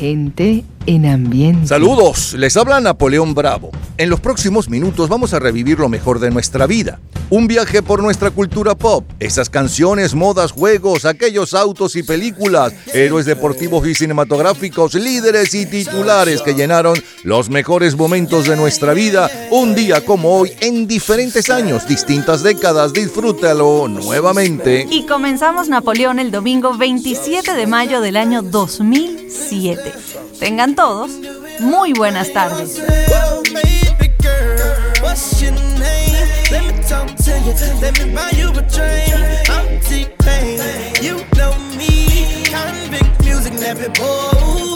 Gente en ambiente. Saludos, les habla Napoleón Bravo. En los próximos minutos vamos a revivir lo mejor de nuestra vida. Un viaje por nuestra cultura pop, esas canciones, modas, juegos, aquellos autos y películas, héroes deportivos y cinematográficos, líderes y titulares que llenaron los mejores momentos de nuestra vida, un día como hoy en diferentes años, distintas décadas. Disfrútalo nuevamente. Y comenzamos Napoleón el domingo 27 de mayo del año 2007. Tengan todos muy buenas tardes. talk to you. Let me buy you a drink. I'm T-Pain. You know me. Convict music, nappy boy.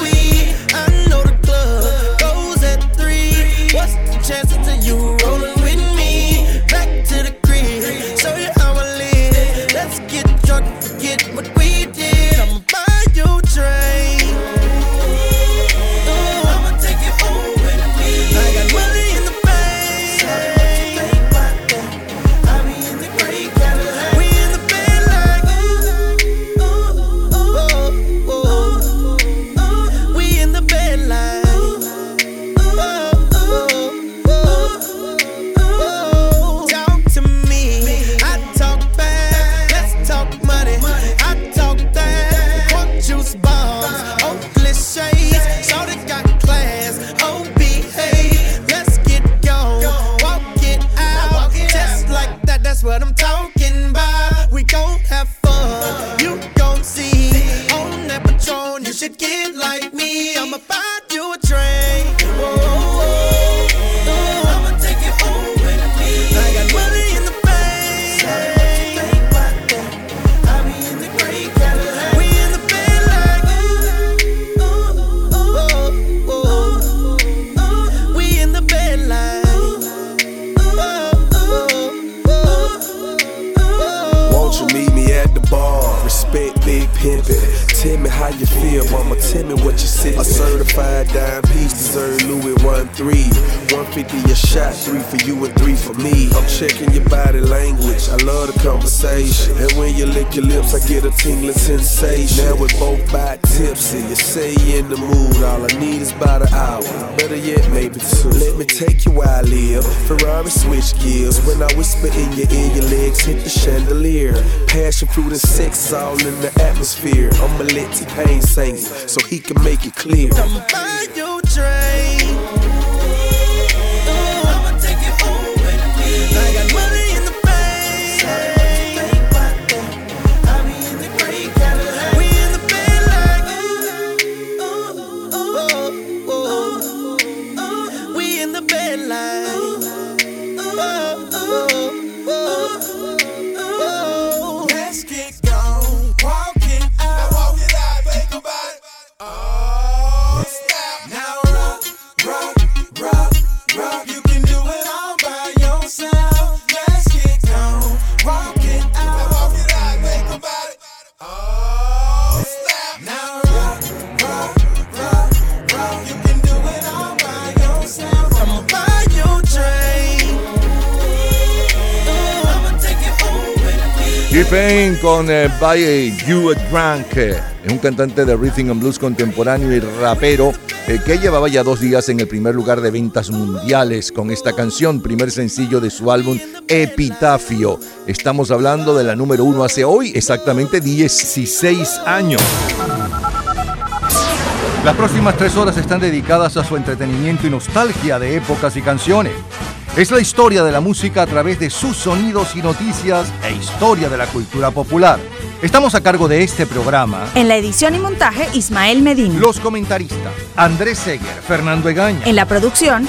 five dime Sir Louis 13. 150 a shot, three for you and three for me. I'm checking your body language, I love the conversation. And when you lick your lips, I get a tingling sensation. Now we both by tipsy, you say you in the mood. All I need is about an hour, better yet, maybe two. Let me take you where I live. Ferrari switch gears. When I whisper in your ear, your legs hit the chandelier. Passion fruit and sex all in the atmosphere. I'ma let T-Pain sing so he can make it clear train. Con eh, You a Drunk, es un cantante de rhythm and blues contemporáneo y rapero eh, que llevaba ya dos días en el primer lugar de ventas mundiales con esta canción, primer sencillo de su álbum Epitafio. Estamos hablando de la número uno hace hoy exactamente 16 años. Las próximas tres horas están dedicadas a su entretenimiento y nostalgia de épocas y canciones. Es la historia de la música a través de sus sonidos y noticias e historia de la cultura popular. Estamos a cargo de este programa. En la edición y montaje, Ismael Medina. Los comentaristas, Andrés Seger, Fernando Egaña. En la producción,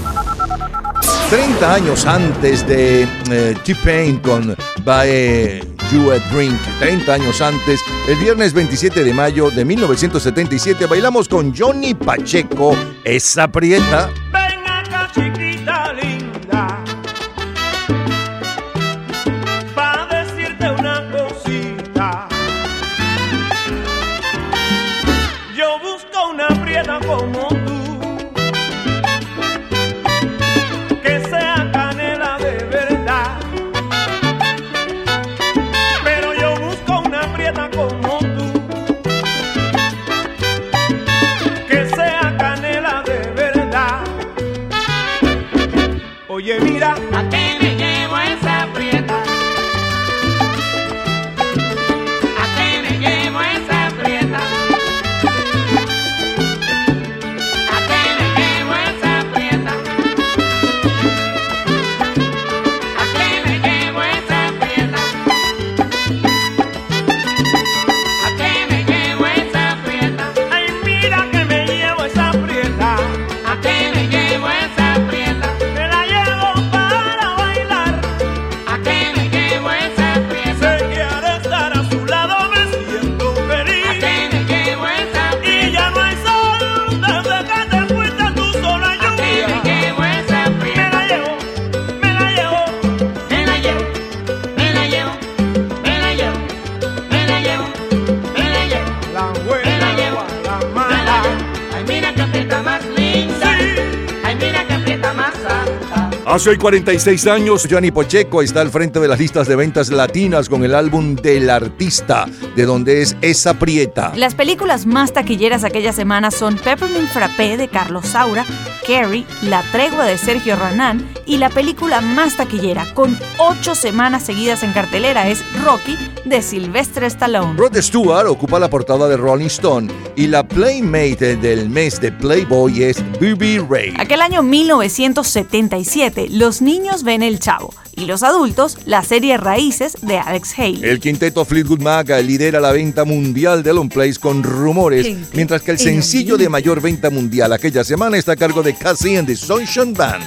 30 años antes de eh, T-Pain con By You a Drink. 30 años antes, el viernes 27 de mayo de 1977, bailamos con Johnny Pacheco, esa prieta. Hace hoy 46 años, Johnny Pacheco está al frente de las listas de ventas latinas con el álbum del artista, de donde es esa prieta. Las películas más taquilleras aquella semana son Peppermint Frappé de Carlos Saura, Carrie, La Tregua de Sergio Ranán y la película más taquillera, con ocho semanas seguidas en cartelera, es Rocky de Sylvester Stallone. Rod Stewart ocupa la portada de Rolling Stone y la Playmate del mes de Playboy es Bibi Ray. Aquel año 1977, los niños ven El Chavo y los adultos la serie Raíces de Alex Haley. El quinteto Fleetwood Mac lidera la venta mundial de Long Place con rumores, mientras que el sencillo de mayor venta mundial aquella semana está a cargo de Cassie and the Sunshine Band.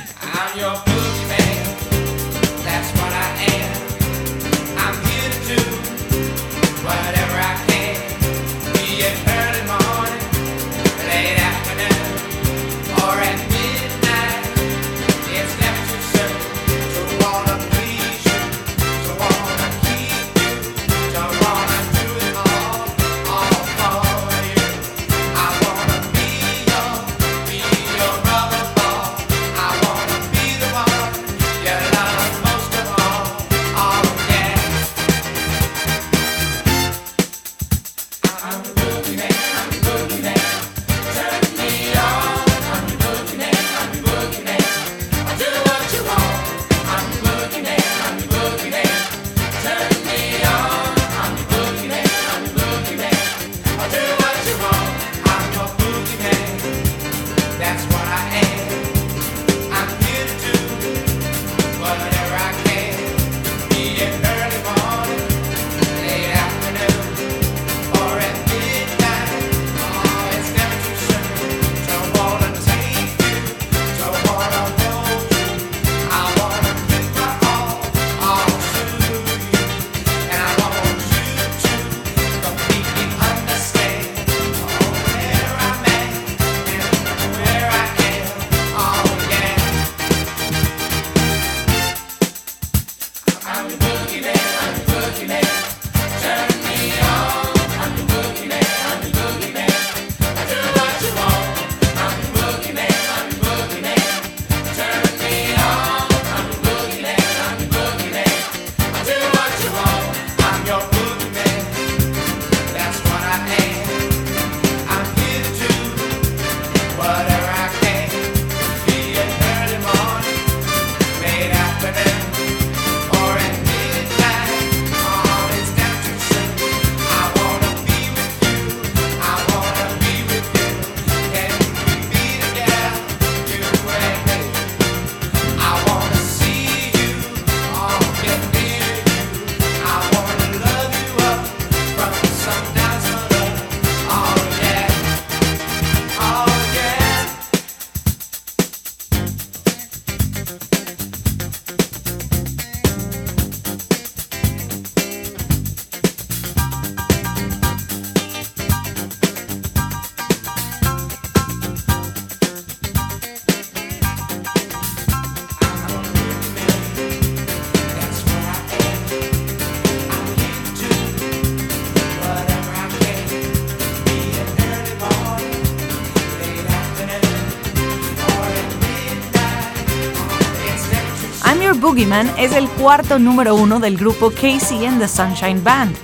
Boogeyman es el cuarto número uno del grupo Casey and the Sunshine Band,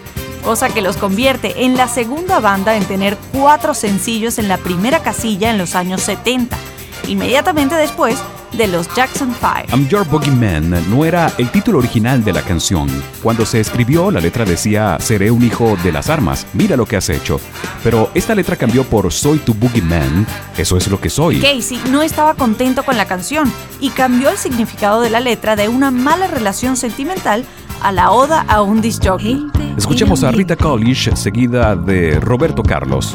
cosa que los convierte en la segunda banda en tener cuatro sencillos en la primera casilla en los años 70. Inmediatamente después, de los Jackson 5. I'm Your Boogeyman no era el título original de la canción. Cuando se escribió, la letra decía Seré un hijo de las armas, mira lo que has hecho. Pero esta letra cambió por Soy tu Boogeyman, eso es lo que soy. Casey no estaba contento con la canción y cambió el significado de la letra de una mala relación sentimental a la oda a un disc jockey. Escuchemos a Rita College seguida de Roberto Carlos.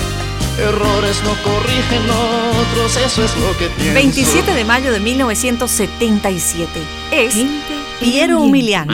Errores no corrigen otros, eso es lo que pienso. 27 de mayo de 1977. Es Piero Umiliano.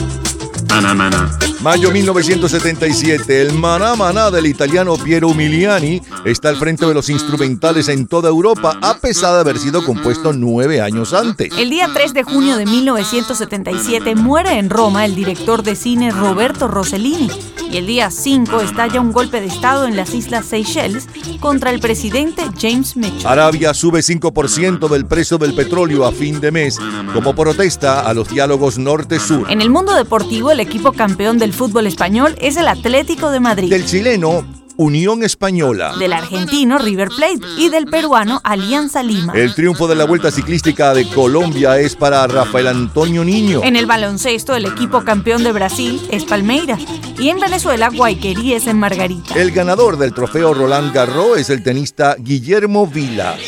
Mayo 1977, el Maná Maná del italiano Piero Miliani está al frente de los instrumentales en toda Europa, a pesar de haber sido compuesto nueve años antes. El día 3 de junio de 1977 muere en Roma el director de cine Roberto Rossellini y el día 5 estalla un golpe de Estado en las Islas Seychelles contra el presidente James Mitchell. Arabia sube 5% del precio del petróleo a fin de mes como protesta a los diálogos norte-sur. En el mundo deportivo, el equipo campeón del fútbol español es el Atlético de Madrid. Del chileno, Unión Española. Del argentino River Plate y del peruano Alianza Lima. El triunfo de la Vuelta Ciclística de Colombia es para Rafael Antonio Niño. En el baloncesto, el equipo campeón de Brasil es Palmeiras. Y en Venezuela, Guayquerí es en Margarita. El ganador del trofeo Roland Garros es el tenista Guillermo Vilas.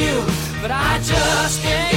You, but I just can't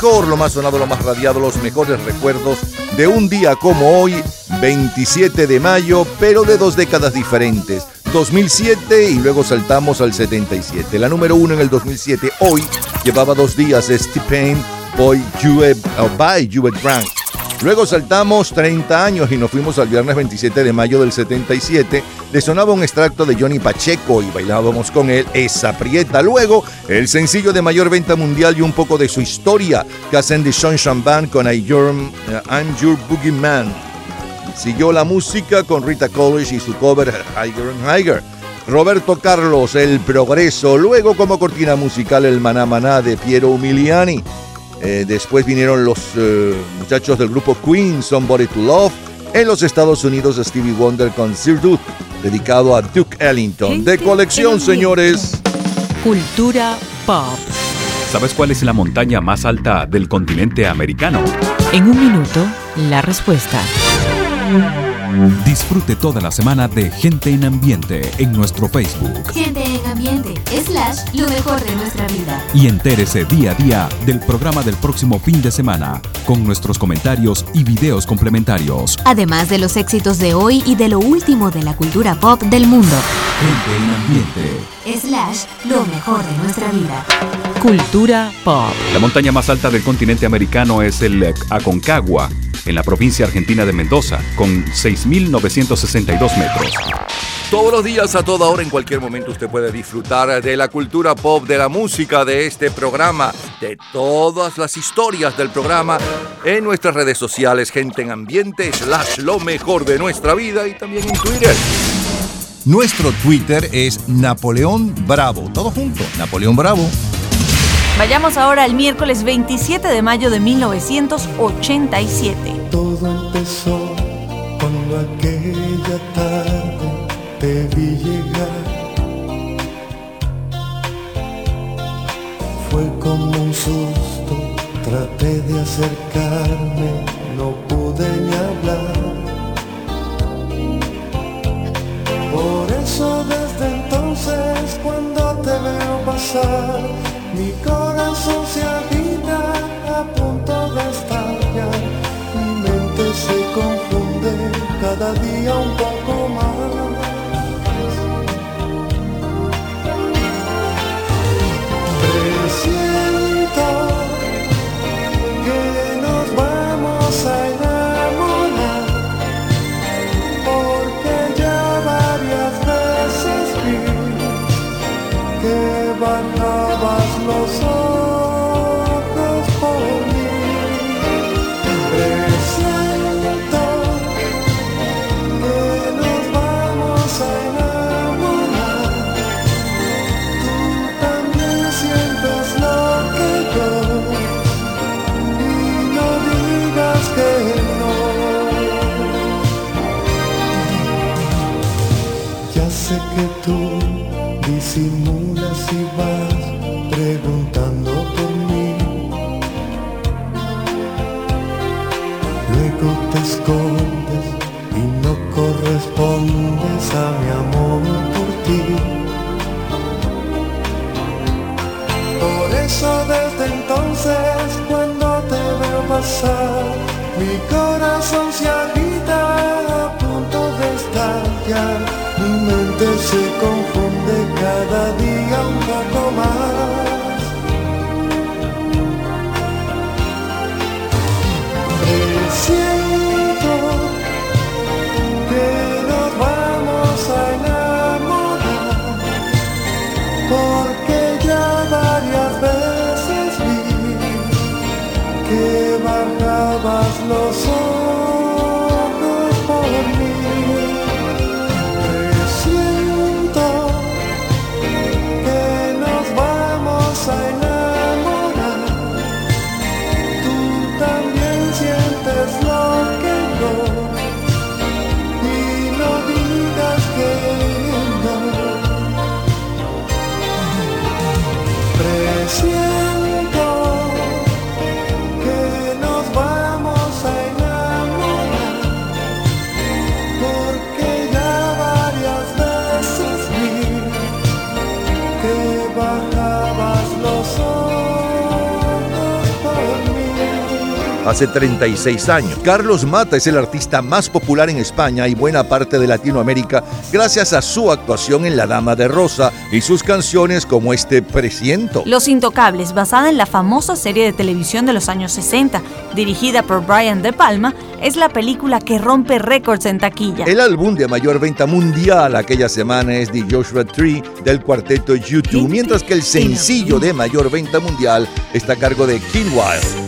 lo más sonado, lo más radiado, los mejores recuerdos de un día como hoy, 27 de mayo, pero de dos décadas diferentes. 2007 y luego saltamos al 77. La número uno en el 2007, hoy, llevaba dos días, T-Pain Boy by Jue Grant. Luego saltamos 30 años y nos fuimos al viernes 27 de mayo del 77. Le sonaba un extracto de Johnny Pacheco y bailábamos con él esa prieta. Luego, el sencillo de mayor venta mundial y un poco de su historia, hacen The Sunshine Band con I Your, uh, I'm Your Boogeyman. Siguió la música con Rita College y su cover Higher and Higher. Roberto Carlos, El Progreso. Luego, como cortina musical, el Maná Maná de Piero Umiliani. Eh, después vinieron los eh, muchachos del grupo Queen, Somebody to Love. En los Estados Unidos, Stevie Wonder con Sir Duke, dedicado a Duke Ellington. De colección, señores. Cultura pop. ¿Sabes cuál es la montaña más alta del continente americano? En un minuto, la respuesta. Disfrute toda la semana de Gente en Ambiente en nuestro Facebook. Gente en ambiente, slash, lo mejor de nuestra vida. Y entérese día a día del programa del próximo fin de semana, con nuestros comentarios y videos complementarios. Además de los éxitos de hoy y de lo último de la cultura pop del mundo. Gente en Ambiente. Slash, lo mejor de nuestra vida. Cultura pop. La montaña más alta del continente americano es el Aconcagua, en la provincia argentina de Mendoza, con 6.962 metros. Todos los días, a toda hora, en cualquier momento, usted puede disfrutar de la cultura pop, de la música, de este programa, de todas las historias del programa en nuestras redes sociales, gente en ambiente, slash lo mejor de nuestra vida y también en Twitter. Nuestro Twitter es Napoleón Bravo. Todo junto, Napoleón Bravo. Vayamos ahora al miércoles 27 de mayo de 1987. Todo empezó cuando aquella tarde te vi llegar. Fue como un susto, traté de acercarme, no pude ni hablar. Por eso desde entonces cuando te veo pasar, mi corazón se agita a punto de estallar. Mi mente se confunde cada día un poco mi corazón se agita a punto de estallar. Mi mente se confunde hace 36 años. Carlos Mata es el artista más popular en España y buena parte de Latinoamérica gracias a su actuación en La Dama de Rosa y sus canciones como este Presiento. Los Intocables, basada en la famosa serie de televisión de los años 60, dirigida por Brian De Palma, es la película que rompe récords en taquilla. El álbum de mayor venta mundial aquella semana es The Joshua Tree del cuarteto YouTube, mientras que el sencillo de mayor venta mundial está a cargo de King Wild.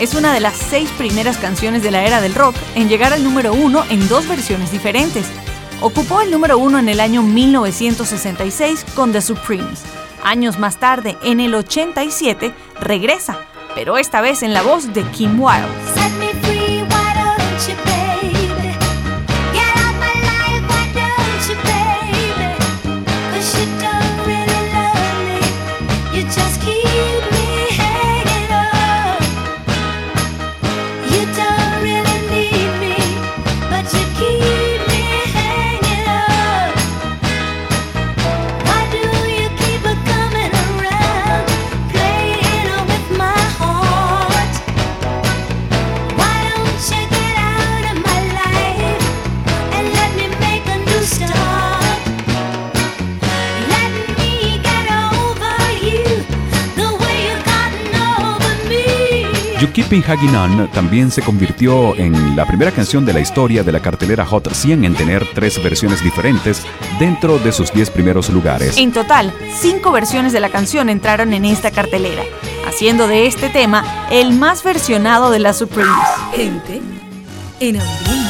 Es una de las seis primeras canciones de la era del rock en llegar al número uno en dos versiones diferentes. Ocupó el número uno en el año 1966 con The Supremes. Años más tarde, en el 87, regresa, pero esta vez en la voz de Kim Wilde. You Keeping Hanging On también se convirtió en la primera canción de la historia de la cartelera Hot 100 en tener tres versiones diferentes dentro de sus 10 primeros lugares. En total, cinco versiones de la canción entraron en esta cartelera, haciendo de este tema el más versionado de la Supremes. Gente en ambiente.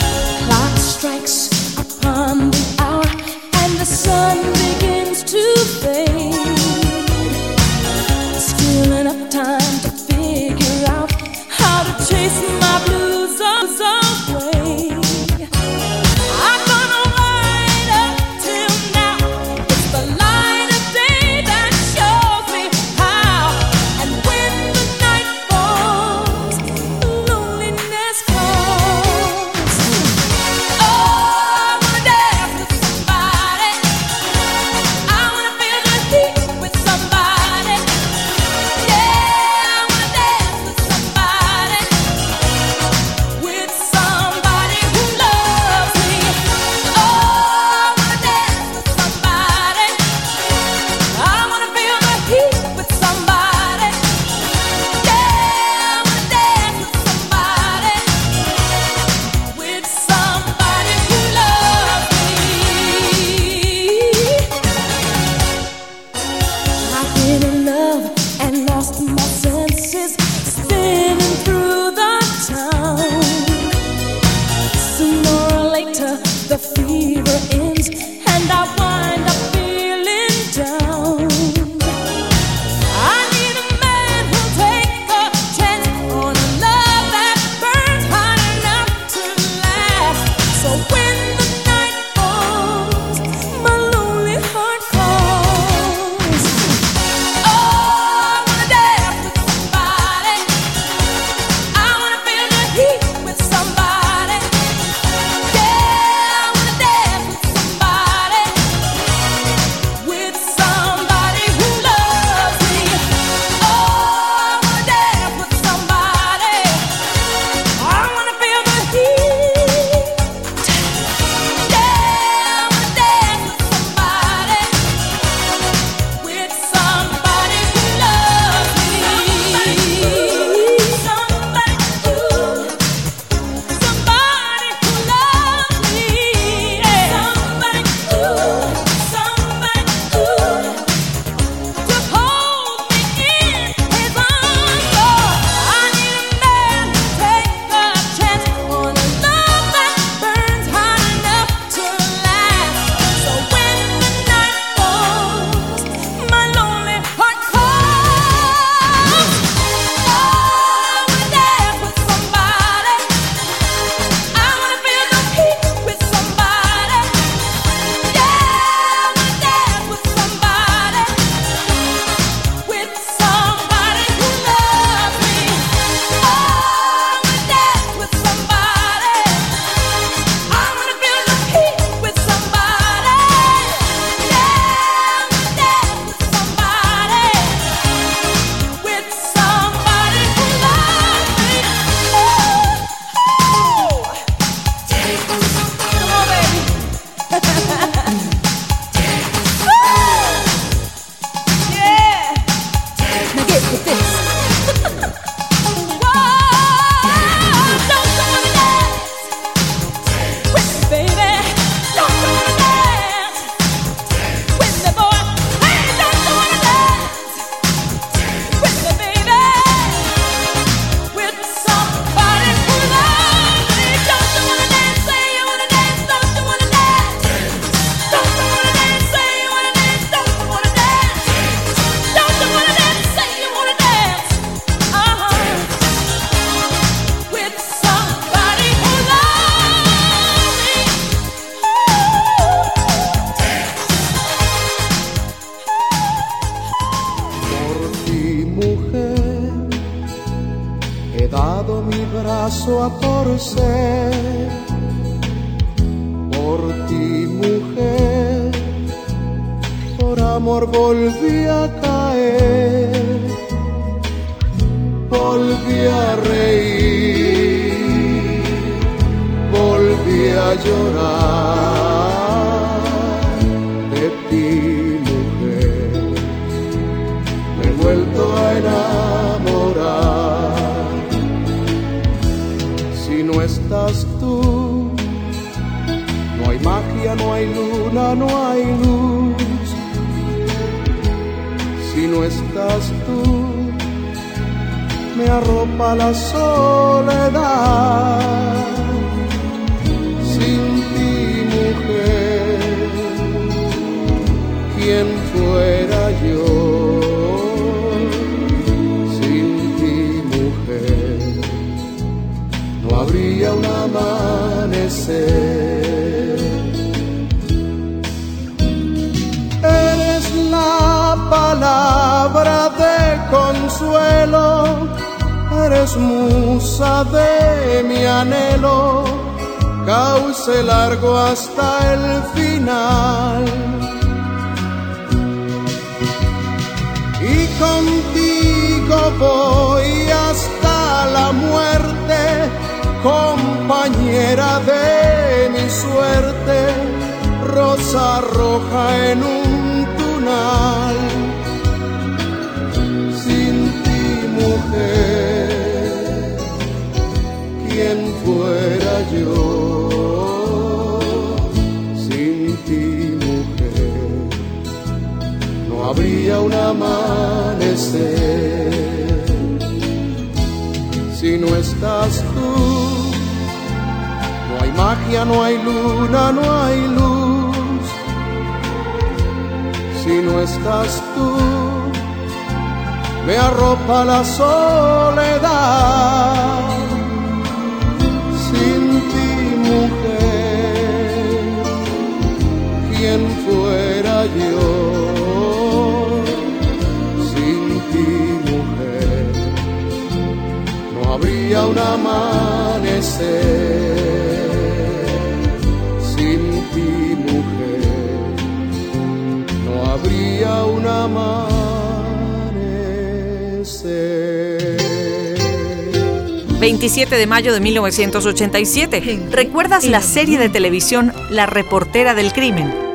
17 de mayo de 1987. ¿Recuerdas la serie de televisión La reportera del crimen?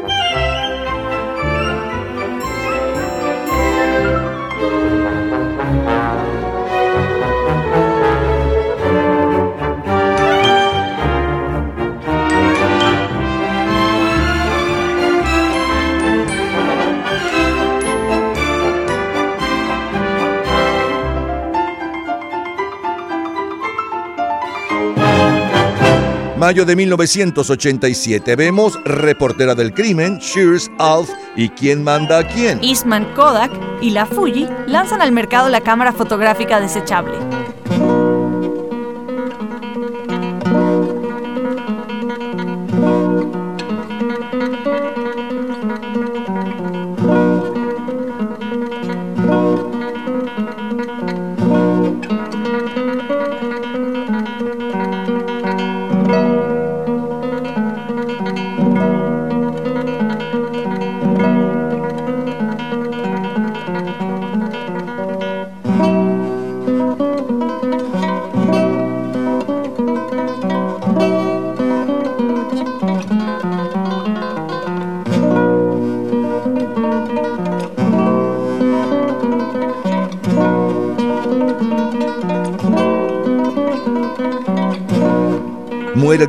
Mayo de 1987 vemos Reportera del Crimen, Shears, Alf y ¿Quién manda a quién? Eastman Kodak y la Fuji lanzan al mercado la cámara fotográfica desechable.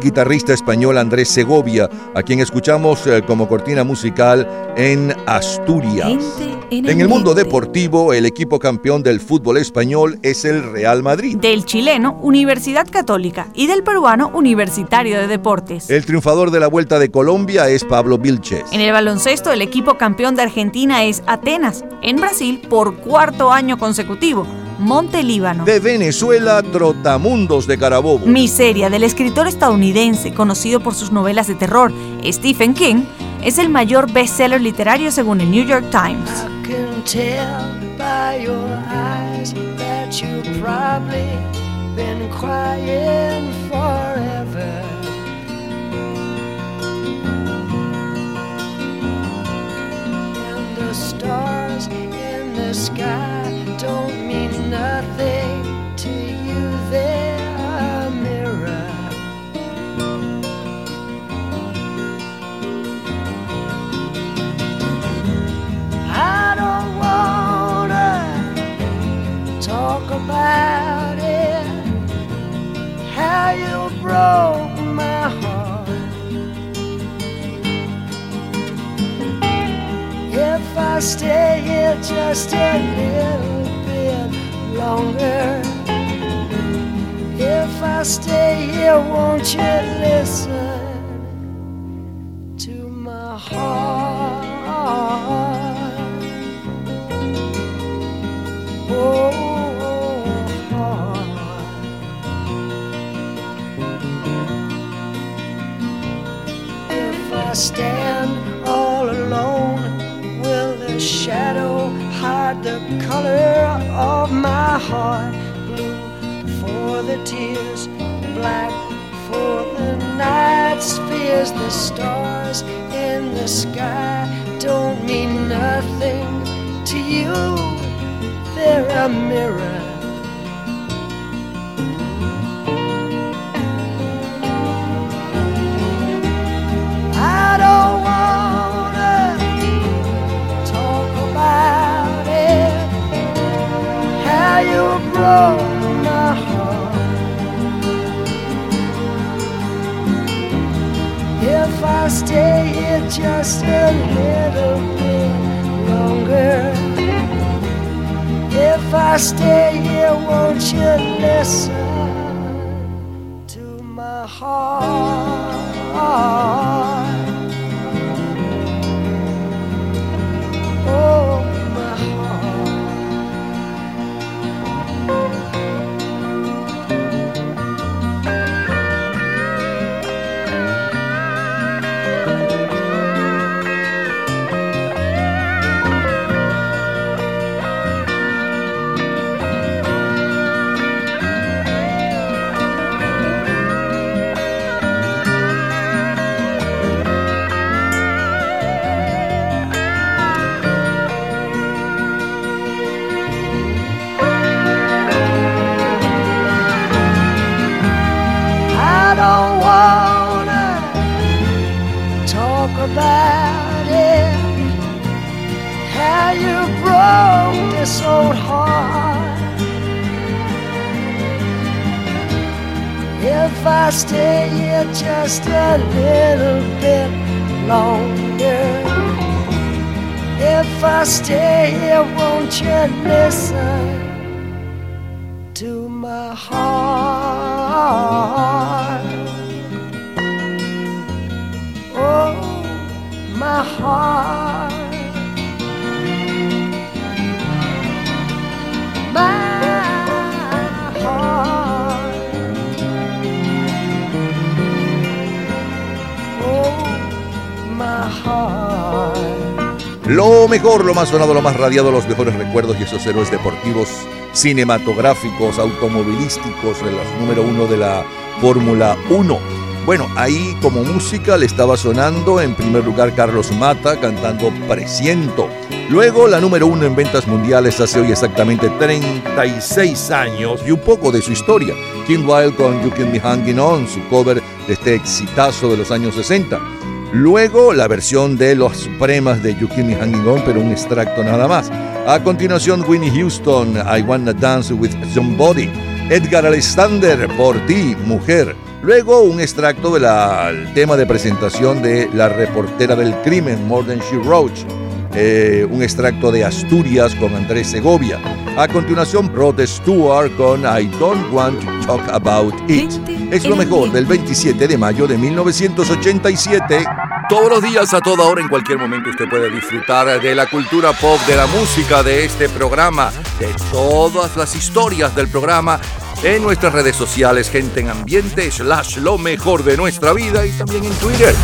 Guitarrista español Andrés Segovia, a quien escuchamos eh, como cortina musical en Asturias. en En el mundo deportivo, el equipo campeón del fútbol español es el Real Madrid. Del chileno, Universidad Católica, y del peruano, Universitario de Deportes. El triunfador de la Vuelta de Colombia es Pablo Vilches. En el baloncesto, el equipo campeón de Argentina es Atenas. En Brasil, por cuarto año consecutivo, Monte Líbano. De Venezuela, Trotamundos de Carabobo. Miseria, del escritor estadounidense conocido por sus novelas de terror, Stephen King, es el mayor bestseller literario según el New York Times. stars in the sky don't mean nothing to you, they're a mirror. I don't wanna talk about it, how you broke my heart. If I stay here just a little longer? If I stay here, won't you listen to my heart? Hide the color of my heart? Blue for the tears, black for the night's fears. The stars in the sky don't mean nothing to you. They're a mirror. Listen to my heart? Stay here just a little bit longer. If I stay here, won't you listen Lo mejor, lo más sonado, lo más radiado, los mejores recuerdos y esos héroes deportivos, cinematográficos, automovilísticos, los número uno de la Fórmula 1. Bueno, ahí como música le estaba sonando en primer lugar Carlos Mata cantando Presiento. Luego la número uno en ventas mundiales hace hoy exactamente 36 años y un poco de su historia. Kim Wilde con You Can Be Hanging On, su cover de este exitazo de los años 60. Luego la versión de Los Supremas de You Keep Me Hanging On, pero un extracto nada más. A continuación Winnie Houston, I Wanna Dance With Somebody. Edgar Alexander, Por Ti, Mujer. Luego un extracto del tema de presentación de La reportera del crimen, More Than She Wrote. Eh, un extracto de Asturias con Andrés Segovia. A continuación, Rod Stewart con I Don't Want to Talk About It. Es lo mejor del 27 de mayo de 1987. Todos los días, a toda hora, en cualquier momento, usted puede disfrutar de la cultura pop, de la música, de este programa, de todas las historias del programa en nuestras redes sociales, gente en ambiente, slash lo mejor de nuestra vida y también en Twitter.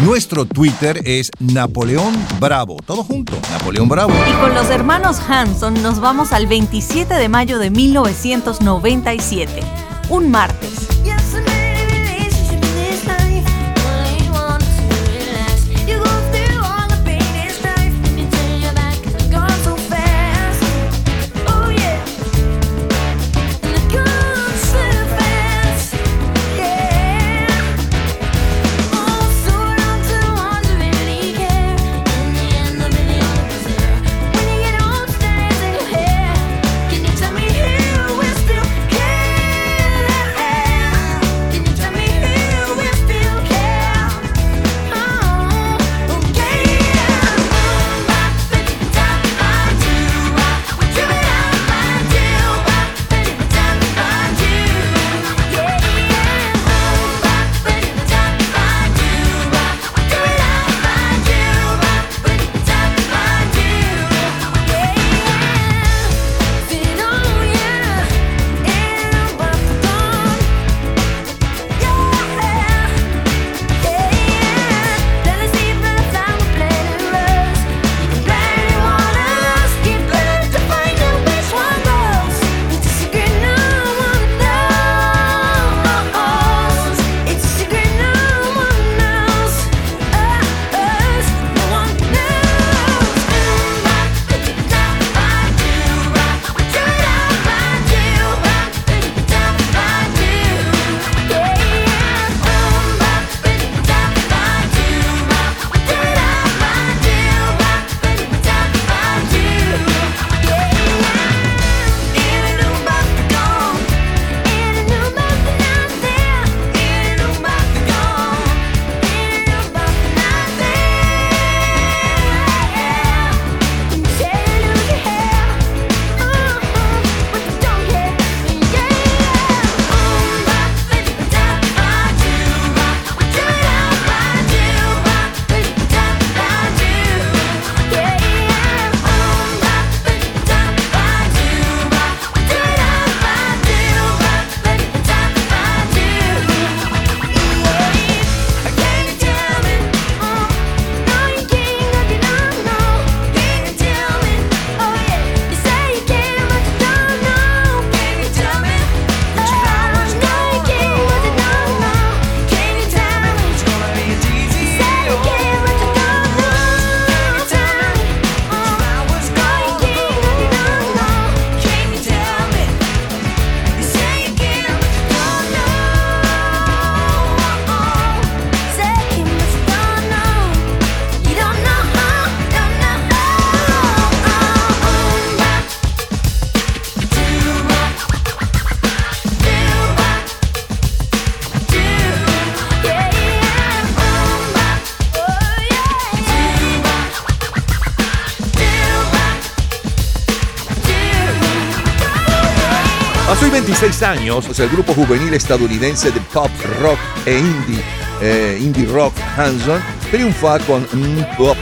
Nuestro Twitter es Napoleón Bravo. Todo junto, Napoleón Bravo. Y con los hermanos Hanson nos vamos al 27 de mayo de 1997, un martes. 26 años, el grupo juvenil estadounidense de pop rock e indie, eh, indie rock Hanson triunfa con Pop,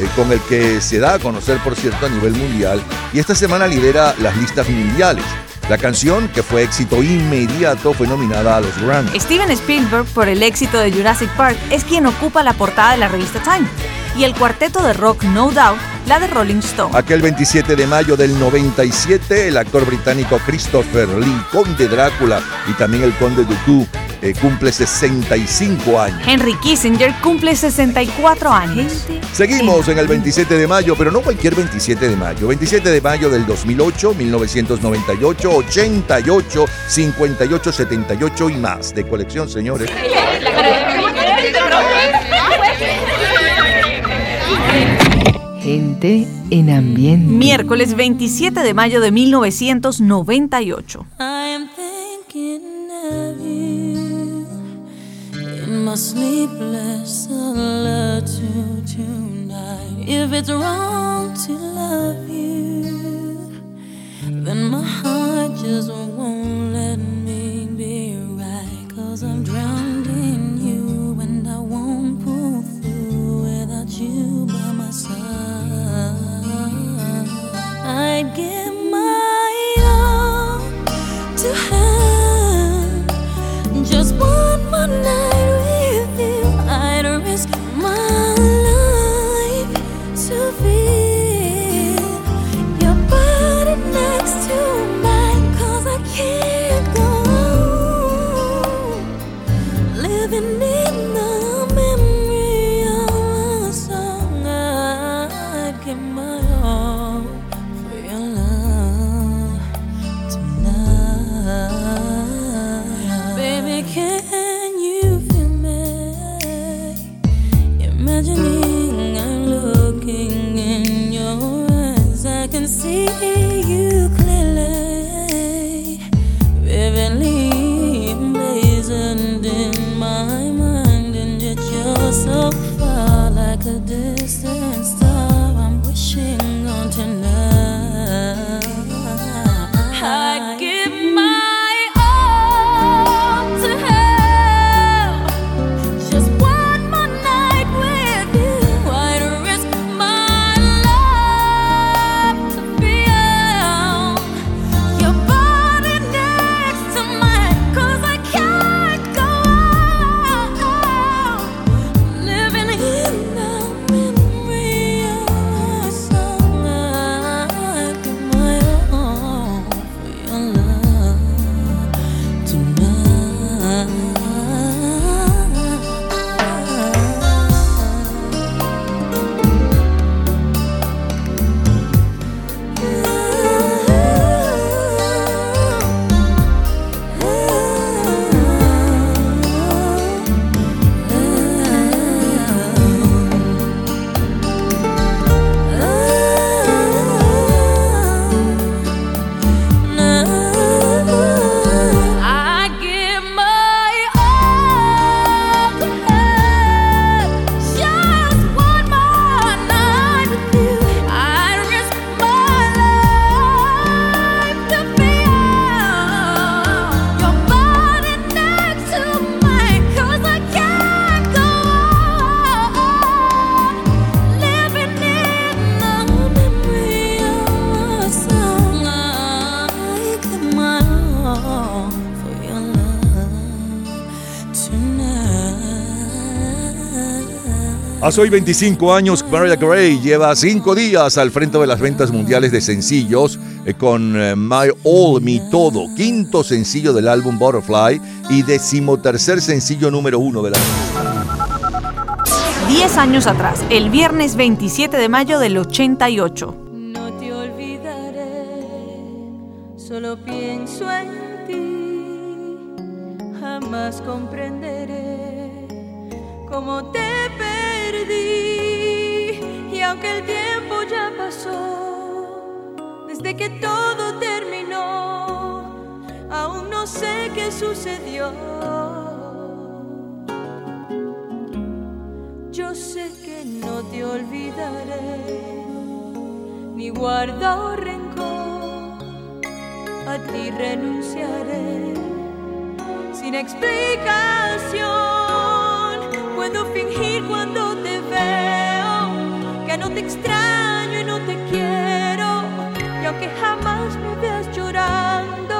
eh, con el que se da a conocer, por cierto, a nivel mundial y esta semana lidera las listas mundiales. La canción, que fue éxito inmediato, fue nominada a los Grammy. Steven Spielberg, por el éxito de Jurassic Park, es quien ocupa la portada de la revista Time. Y el cuarteto de rock No Doubt, la de Rolling Stone. Aquel 27 de mayo del 97, el actor británico Christopher Lee, conde Drácula y también el conde Dooku, eh, cumple 65 años. Henry Kissinger cumple 64 años. Seguimos en el 27 de mayo, pero no cualquier 27 de mayo. 27 de mayo del 2008, 1998, 88, 58, 78 y más. De colección, señores. En ambiente. Miércoles 27 de mayo de 1998. Hace hoy 25 años, Mariah Carey lleva 5 días al frente de las ventas mundiales de sencillos eh, con eh, My All, Mi Todo, quinto sencillo del álbum Butterfly y decimotercer sencillo número uno de la 10 años atrás, el viernes 27 de mayo del 88. No te olvidaré, solo pienso en explicación. Puedo fingir cuando te veo que no te extraño y no te quiero. Y aunque jamás me veas llorando,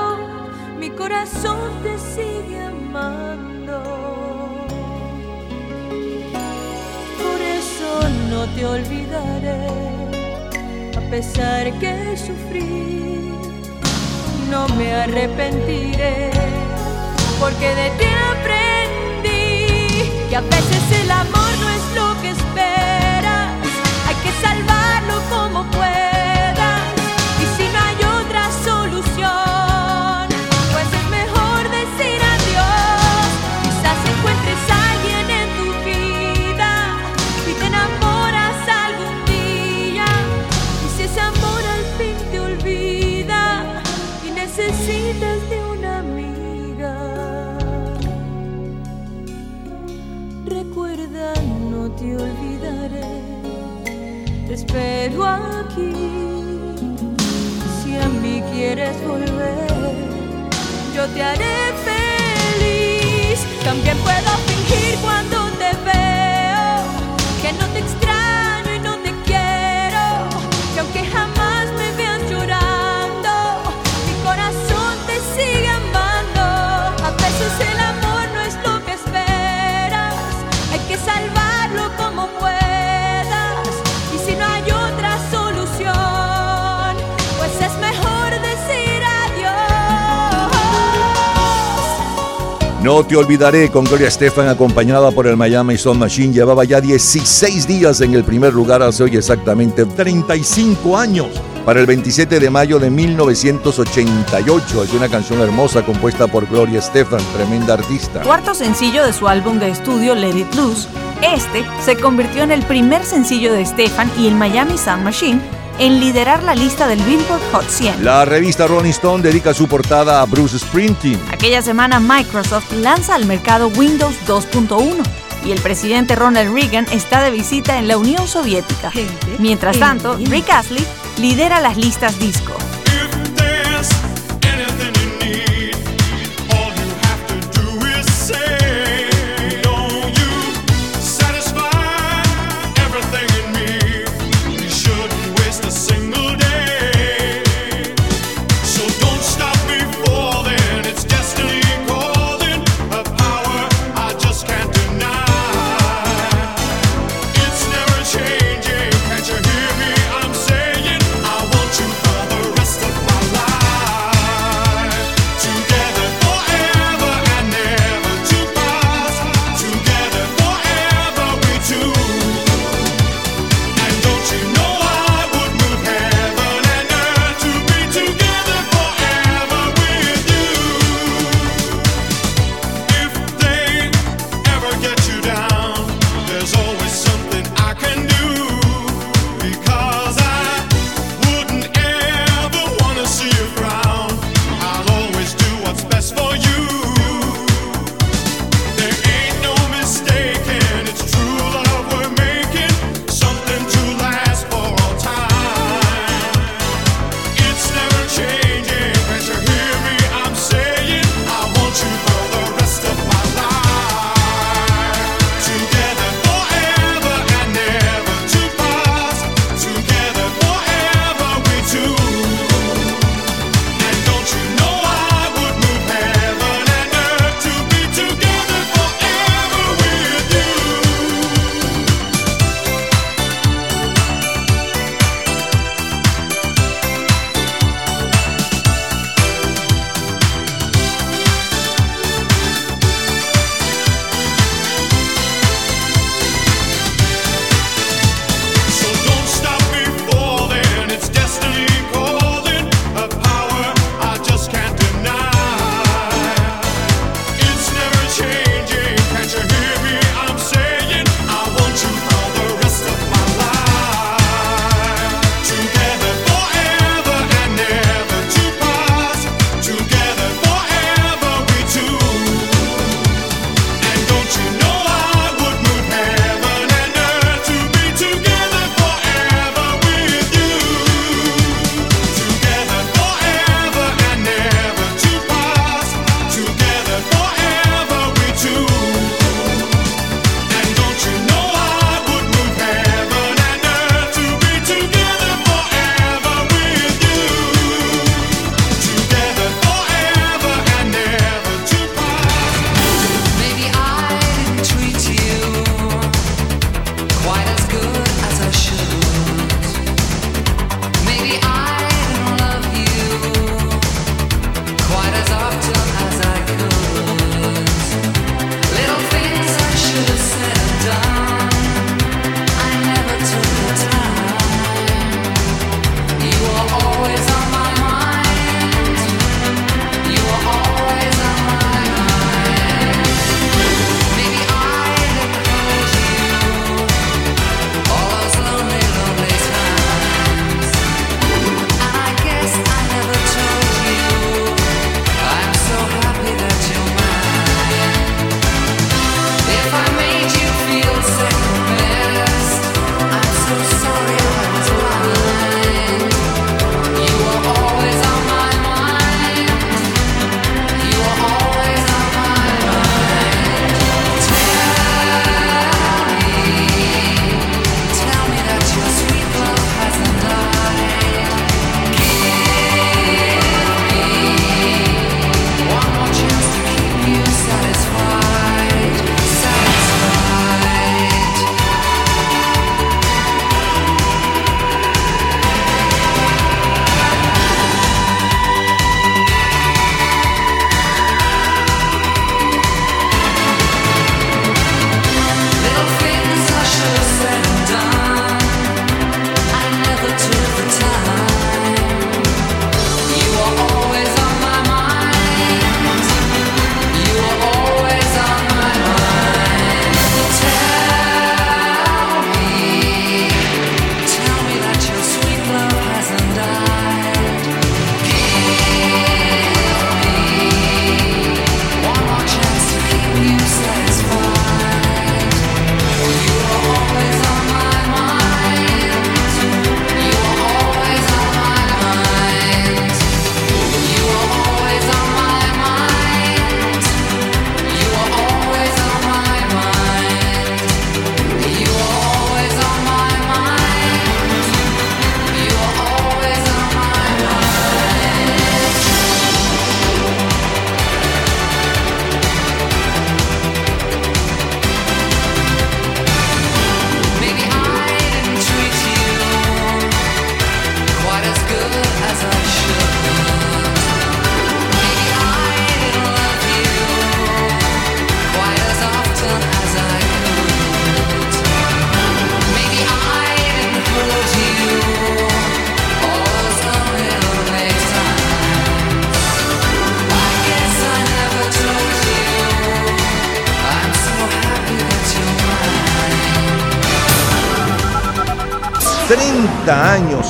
mi corazón te sigue amando. Por eso no te olvidaré, a pesar que sufrí, no me arrepentiré, te olvidaré con Gloria Estefan acompañada por el Miami Sound Machine. Llevaba ya 16 días en el primer lugar hace hoy exactamente 35 años. Para el 27 de mayo de 1988 es una canción hermosa compuesta por Gloria Estefan, tremenda artista. Cuarto sencillo de su álbum de estudio Let It Loose, este se convirtió en el primer sencillo de Stefan y el Miami Sound Machine en liderar la lista del Billboard Hot 100. La revista Rolling Stone dedica su portada a Bruce Springsteen. Aquella semana Microsoft lanza al mercado Windows 2.1 y el presidente Ronald Reagan está de visita en la Unión Soviética. Mientras tanto, Rick Astley lidera las listas disco.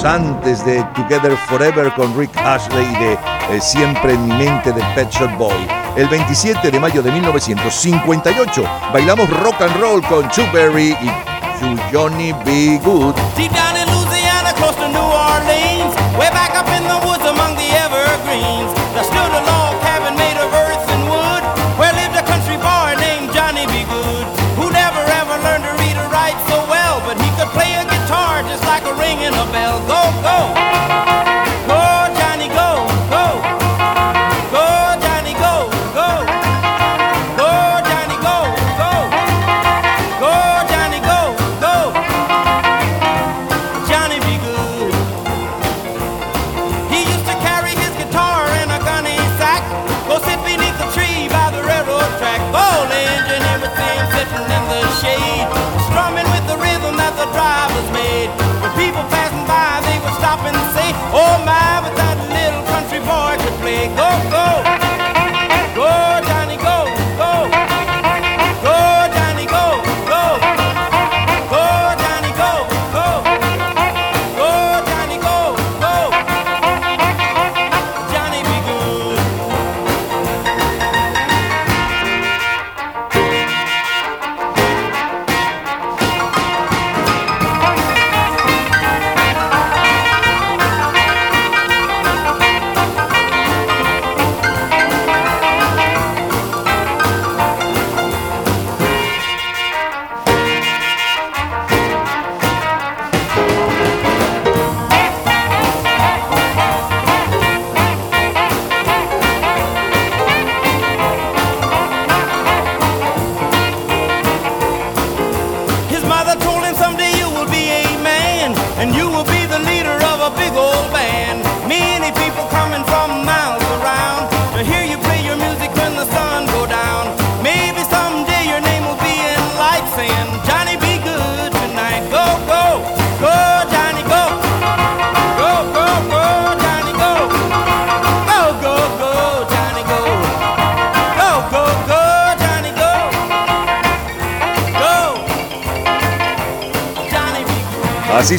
antes de Together Forever con Rick Ashley y de eh, Siempre en mi mente de Pet Shop Boy. El 27 de mayo de 1958 bailamos rock and roll con Chu Berry y su Johnny B. Good. Deep down in Louisiana, close to New Orleans, way back up in the woods among the evergreens, there stood a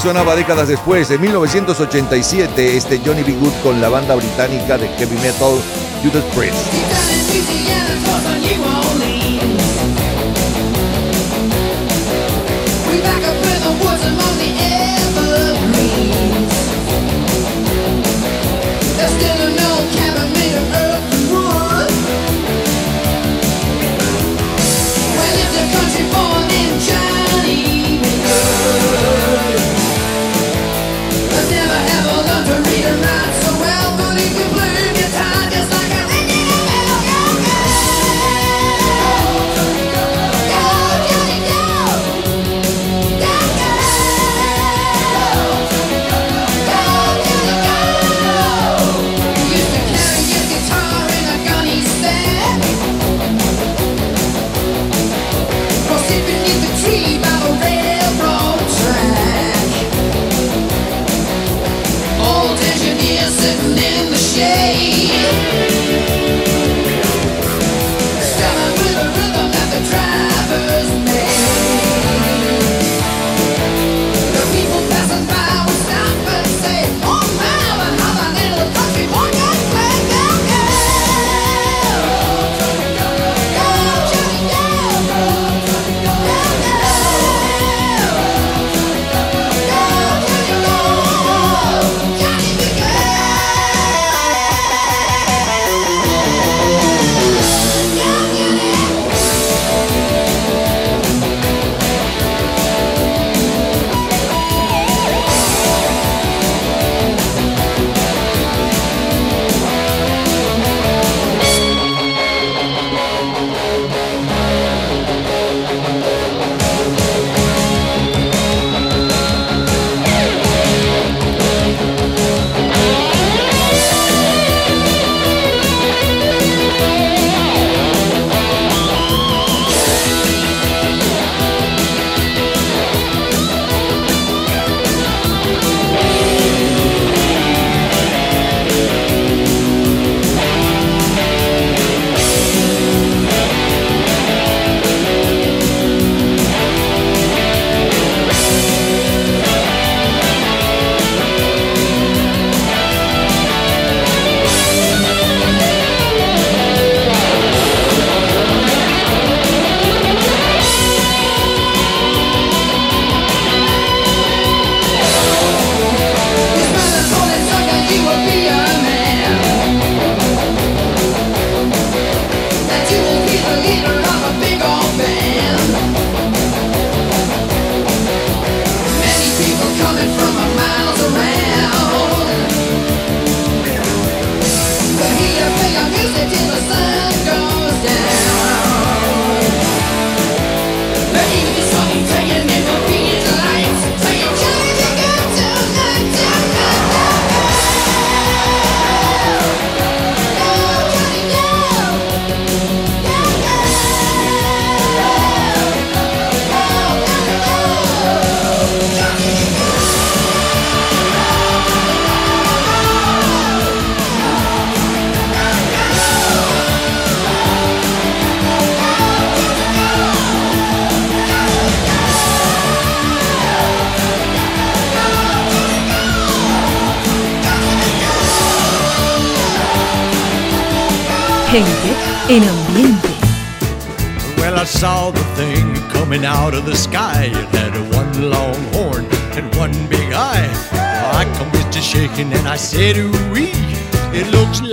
sonaba décadas después. En 1987, este Johnny B. Good con la banda británica de heavy metal Judas Priest.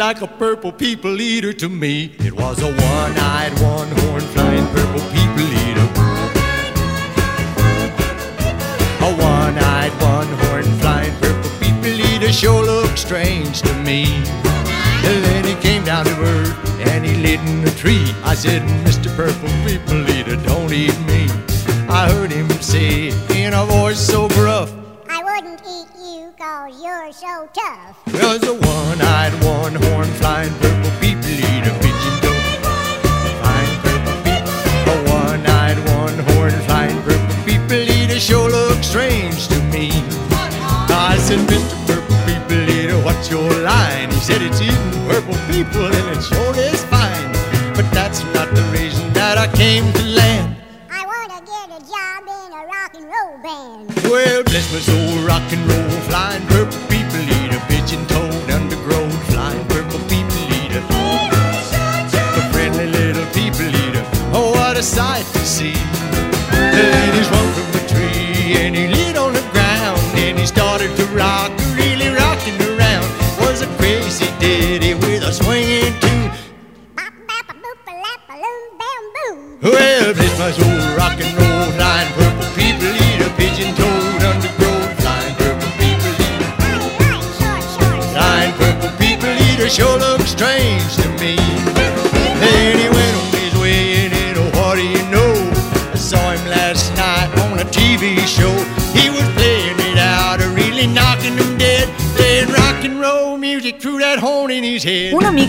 like a purple people eater to me. It was a one-eyed one.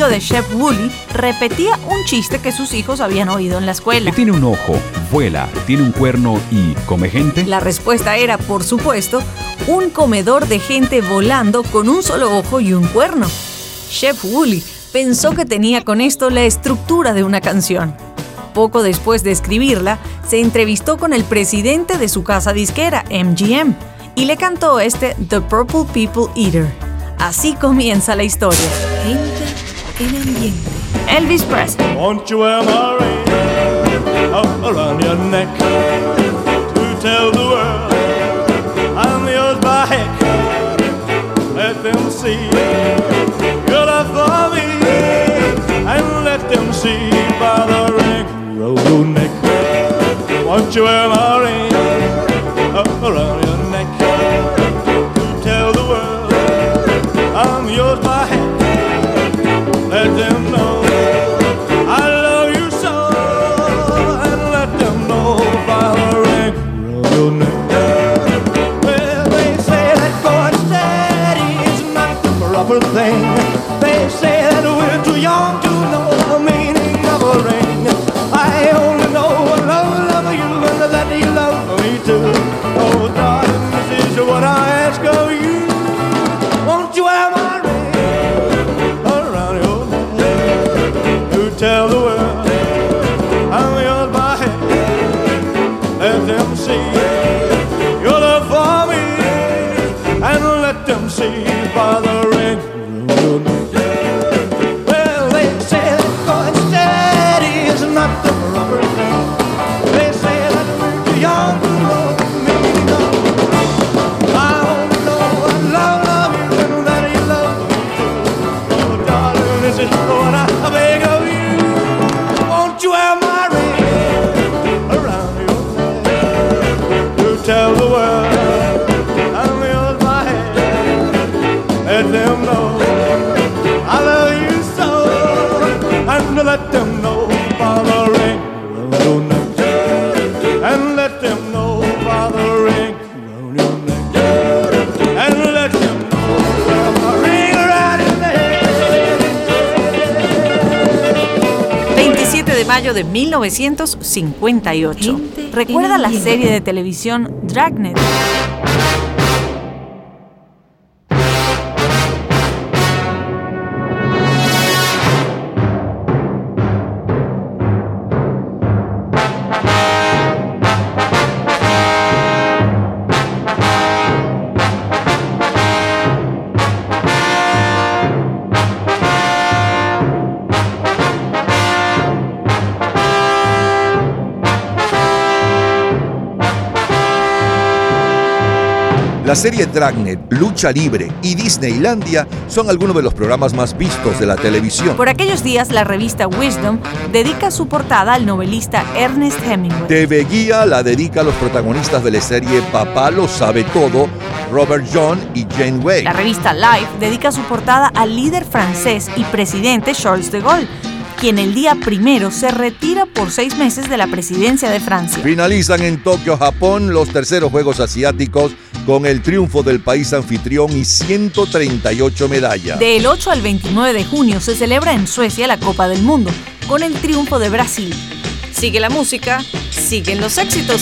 de Chef Woolley, repetía un chiste que sus hijos habían oído en la escuela. Tiene un ojo, vuela, tiene un cuerno y come gente. La respuesta era, por supuesto, un comedor de gente volando con un solo ojo y un cuerno. Chef Woolley pensó que tenía con esto la estructura de una canción. Poco después de escribirla, se entrevistó con el presidente de su casa disquera, MGM, y le cantó este The Purple People Eater. Así comienza la historia. Ambiente. Elvis Presley. Won't you wear my ring around your neck to tell the 1958. ¿Recuerda la serie de televisión Dragnet? La serie Dragnet, Lucha Libre y Disneylandia son algunos de los programas más vistos de la televisión. Por aquellos días, la revista Wisdom dedica su portada al novelista Ernest Hemingway. TV Guía la dedica a los protagonistas de la serie Papá lo sabe todo, Robert John y Jane Way. La revista Life dedica su portada al líder francés y presidente Charles de Gaulle, quien el día primero se retira por seis meses de la presidencia de Francia. Finalizan en Tokio, Japón, los terceros Juegos Asiáticos con el triunfo del país anfitrión y 138 medallas. Del 8 al 29 de junio se celebra en Suecia la Copa del Mundo, con el triunfo de Brasil. Sigue la música, siguen los éxitos.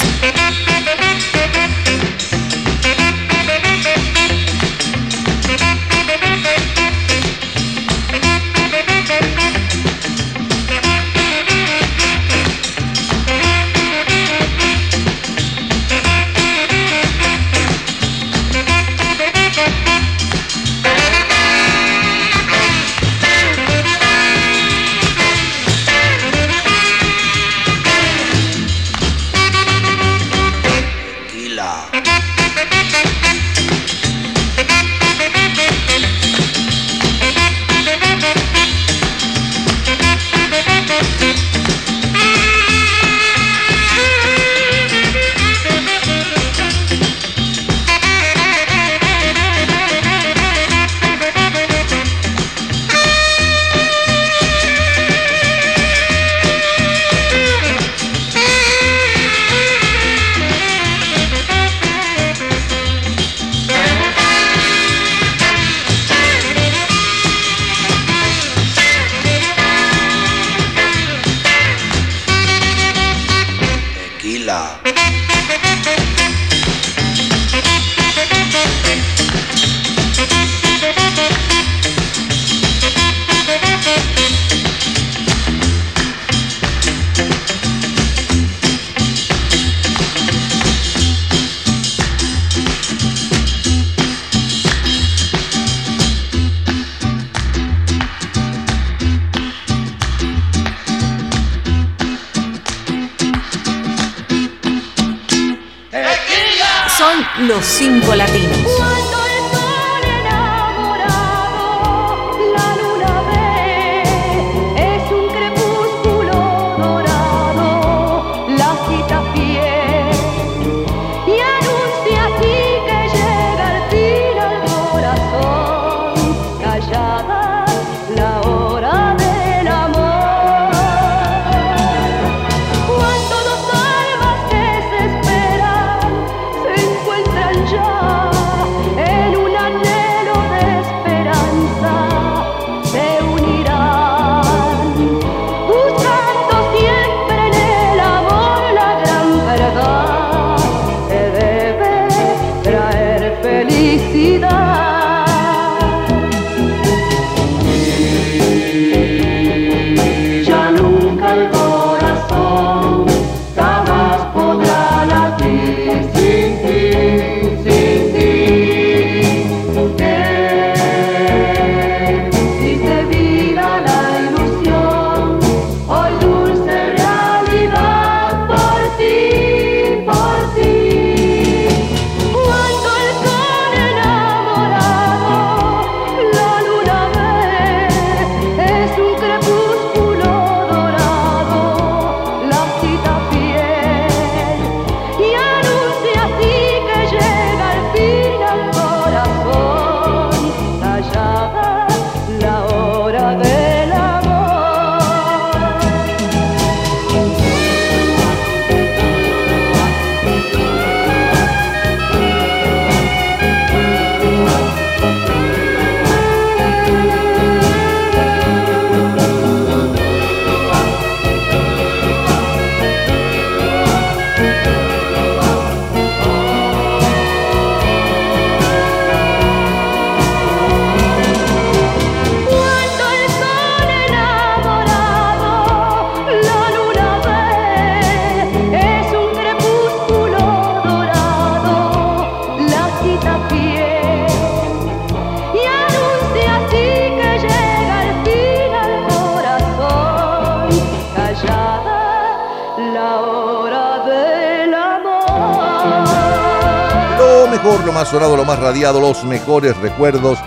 Lo más radiado, los mejores recuerdos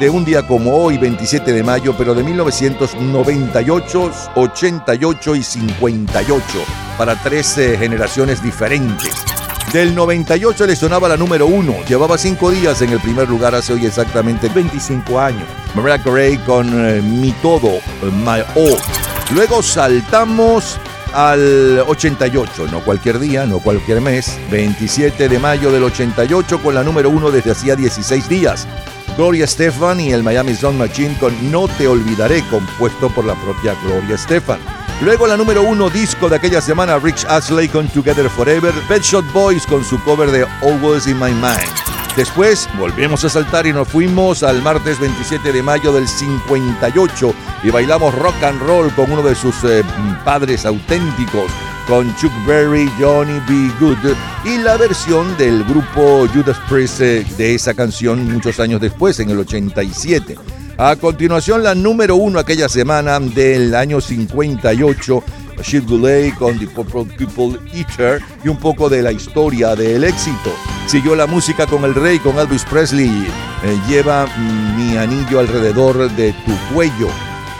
de un día como hoy, 27 de mayo, pero de 1998, 88 y 58, para tres eh, generaciones diferentes. Del 98 le sonaba la número uno, llevaba cinco días en el primer lugar hace hoy exactamente 25 años. Mariah Carey con eh, Mi Todo, eh, My All. Luego saltamos al 88, no cualquier día, no cualquier mes, 27 de mayo del 88 con la número uno desde hacía 16 días. Gloria Estefan y el Miami Sound Machine con No Te Olvidaré, compuesto por la propia Gloria Estefan. Luego la número uno disco de aquella semana, Rich Ashley con Together Forever, Pet Boys con su cover de Always in My Mind. Después volvimos a saltar y nos fuimos al martes 27 de mayo del 58 y bailamos rock and roll con uno de sus eh, padres auténticos, con Chuck Berry, Johnny B. Good y la versión del grupo Judas Priest eh, de esa canción muchos años después, en el 87. A continuación, la número uno aquella semana del año 58, Rashid Goulet con The Purple People Eater y un poco de la historia del éxito. Siguió la música con el rey, con Elvis Presley, eh, lleva mi anillo alrededor de tu cuello.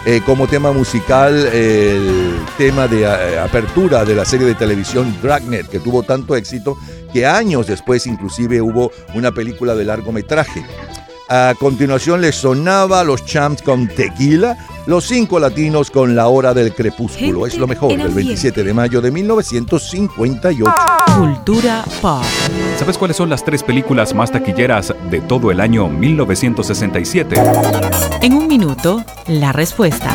Eh, como tema musical, el tema de eh, apertura de la serie de televisión Dragnet, que tuvo tanto éxito que años después inclusive hubo una película de largometraje. A continuación les sonaba los champs con tequila, los cinco latinos con la hora del crepúsculo. es lo mejor del ambiente. 27 de mayo de 1958. Cultura pop. ¿Sabes cuáles son las tres películas más taquilleras de todo el año 1967? En un minuto, la respuesta.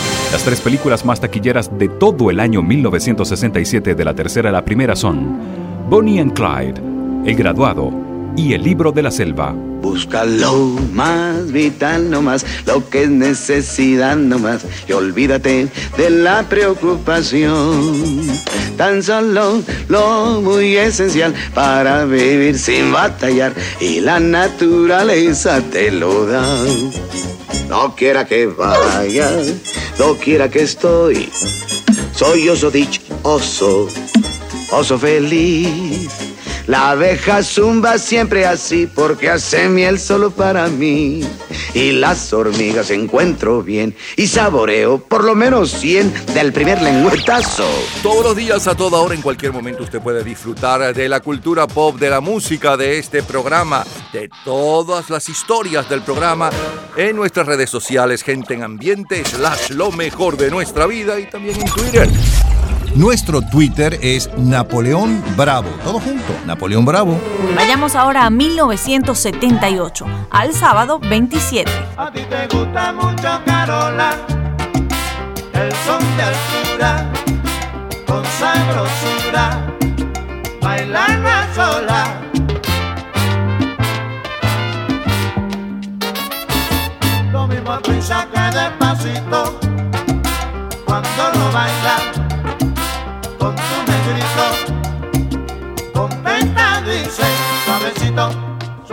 Las tres películas más taquilleras de todo el año 1967 de la tercera a la primera son Bonnie and Clyde, El Graduado y El Libro de la Selva. Busca lo más vital nomás, lo que es necesidad nomás, y olvídate de la preocupación. Tan solo lo muy esencial para vivir sin batallar, y la naturaleza te lo da. No quiera que vaya, no quiera que estoy, soy oso dichoso, oso feliz. La abeja zumba siempre así porque hace miel solo para mí. Y las hormigas encuentro bien y saboreo por lo menos 100 del primer lengüetazo. Todos los días, a toda hora, en cualquier momento, usted puede disfrutar de la cultura pop, de la música, de este programa, de todas las historias del programa en nuestras redes sociales, gente en ambiente, slash lo mejor de nuestra vida y también en Twitter. Nuestro Twitter es Napoleón Bravo. Todo junto, Napoleón Bravo. Vayamos ahora a 1978, al sábado 27. A ti te gusta mucho Carola, el son de altura, con sabrosura, bailar a sola. Lo mismo risa que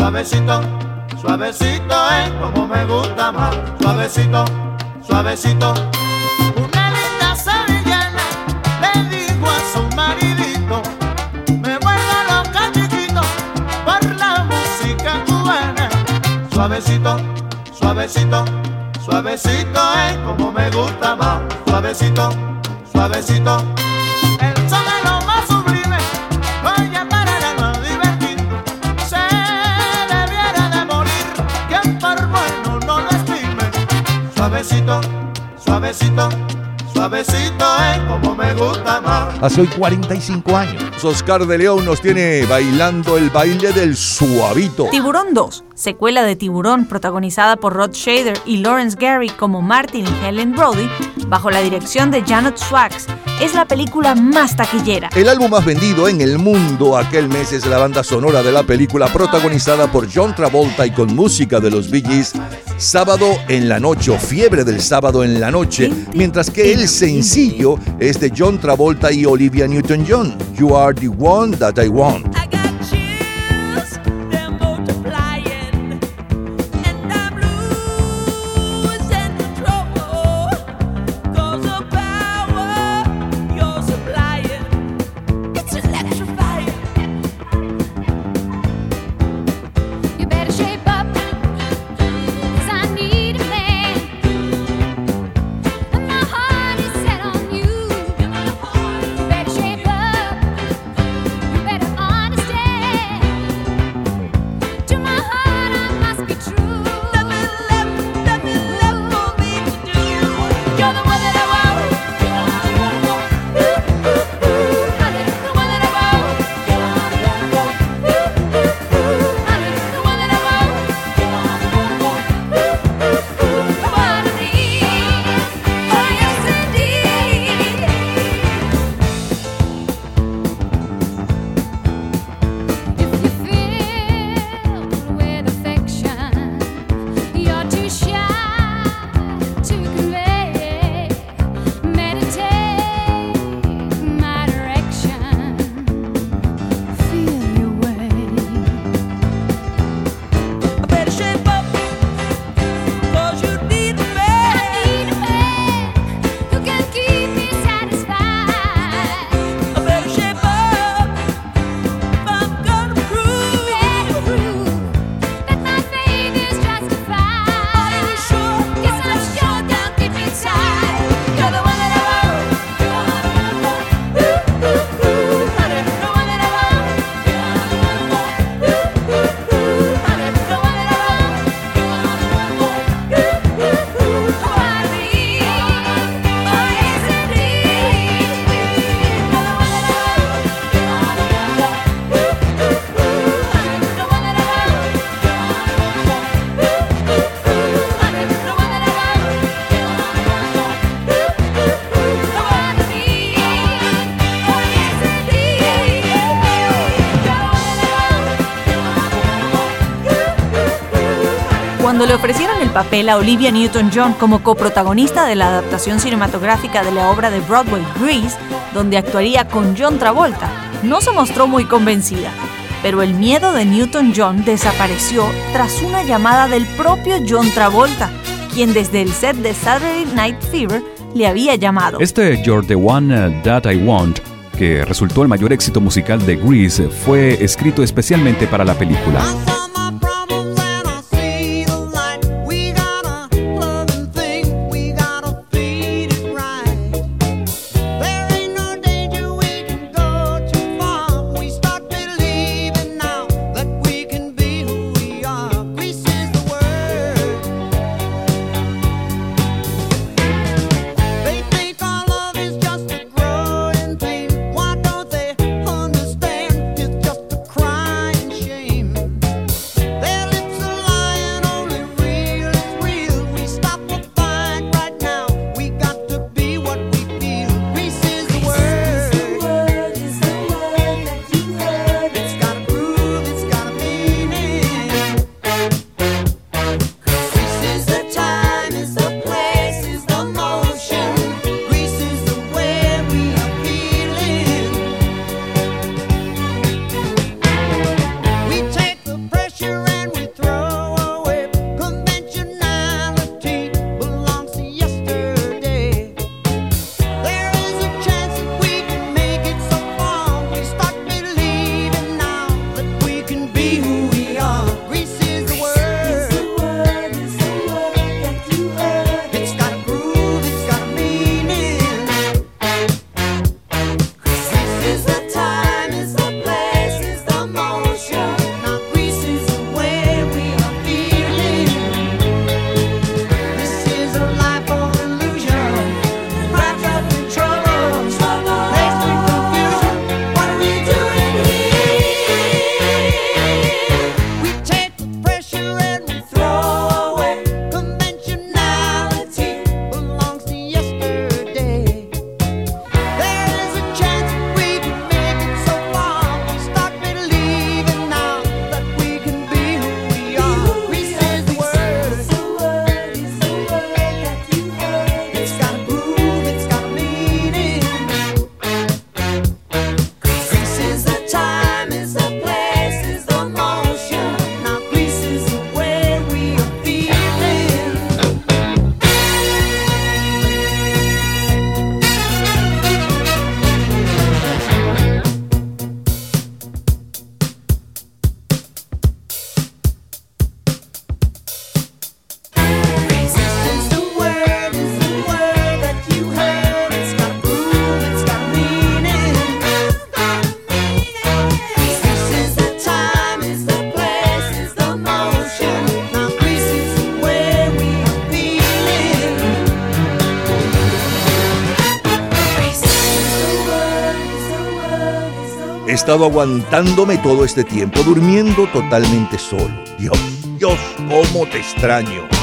suavecito, suavecito es como me gusta más, suavecito, suavecito. Una linda sevillana le dijo a su maridito, me vuelvo loca chiquito por la música cubana, suavecito, suavecito, suavecito es como me gusta más, suavecito, suavecito. Suavecito, suavecito, suavecito es como me gusta más. Hace hoy 45 años. Oscar de León nos tiene bailando el baile del suavito. Tiburón 2, secuela de Tiburón protagonizada por Rod Shader y Lawrence Gary como Martin y Helen Brody, bajo la dirección de Janet Swax, es la película más taquillera. El álbum más vendido en el mundo aquel mes es la banda sonora de la película protagonizada por John Travolta y con música de los Bee Gees, Sábado en la Noche o Fiebre del Sábado en la Noche, mientras que el sencillo es de John Travolta y Olivia Newton-John, You Are the One That I Want. Cuando le ofrecieron el papel a Olivia Newton-John como coprotagonista de la adaptación cinematográfica de la obra de Broadway Grease, donde actuaría con John Travolta, no se mostró muy convencida. Pero el miedo de Newton-John desapareció tras una llamada del propio John Travolta, quien desde el set de Saturday Night Fever le había llamado. Este You're the One uh, That I Want, que resultó el mayor éxito musical de Grease, fue escrito especialmente para la película. Estado aguantándome todo este tiempo, durmiendo totalmente solo. Dios, Dios, cómo te extraño.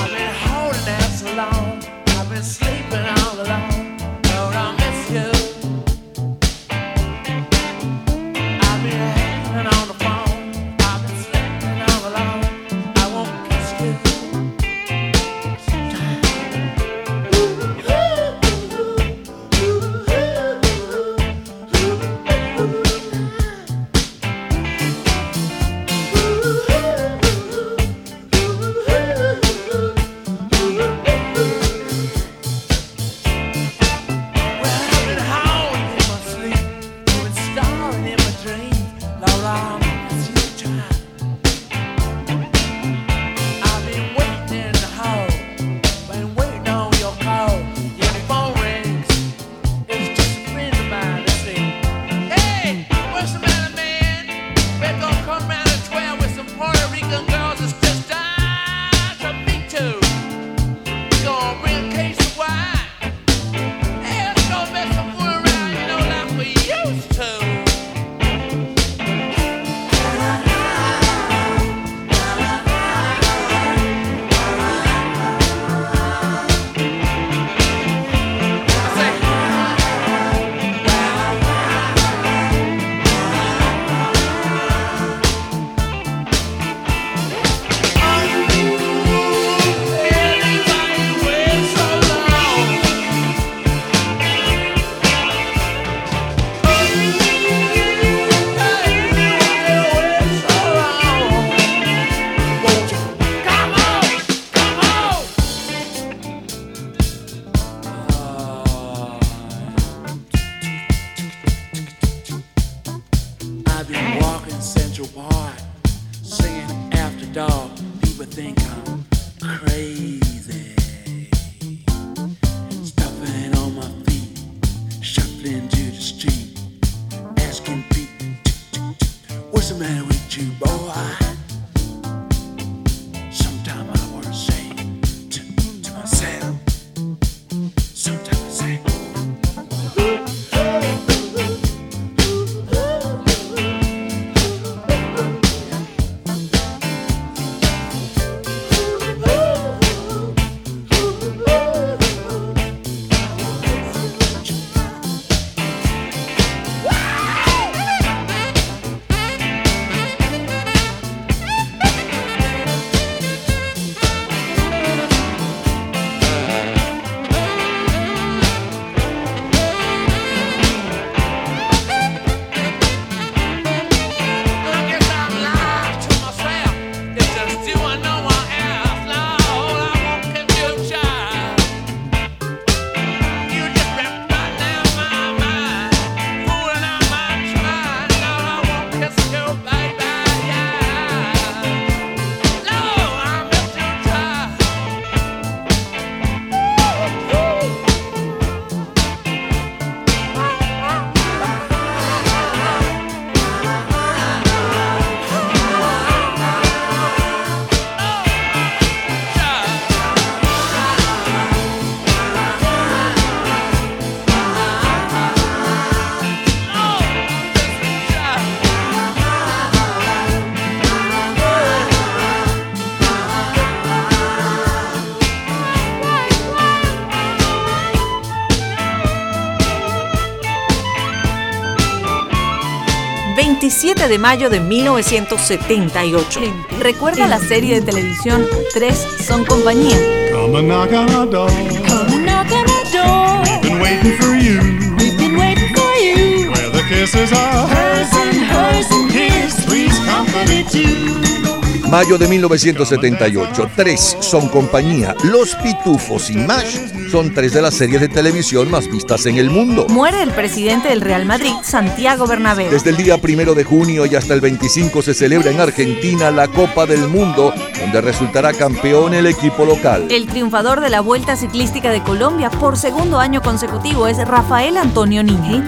27 de mayo de 1978. ¿Recuerda la serie de televisión Tres son compañía? Come and knock on our door. Come and knock on our door. We've been waiting for you. We've been waiting for you. Where the kisses are Hers and hers and his. Three's company too. Mayo de 1978. Tres son compañía. Los Pitufos y Mash son tres de las series de televisión más vistas en el mundo. Muere el presidente del Real Madrid, Santiago Bernabéu. Desde el día primero de junio y hasta el 25 se celebra en Argentina la Copa del Mundo, donde resultará campeón el equipo local. El triunfador de la Vuelta Ciclística de Colombia por segundo año consecutivo es Rafael Antonio Niño.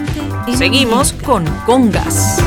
Seguimos con Congas.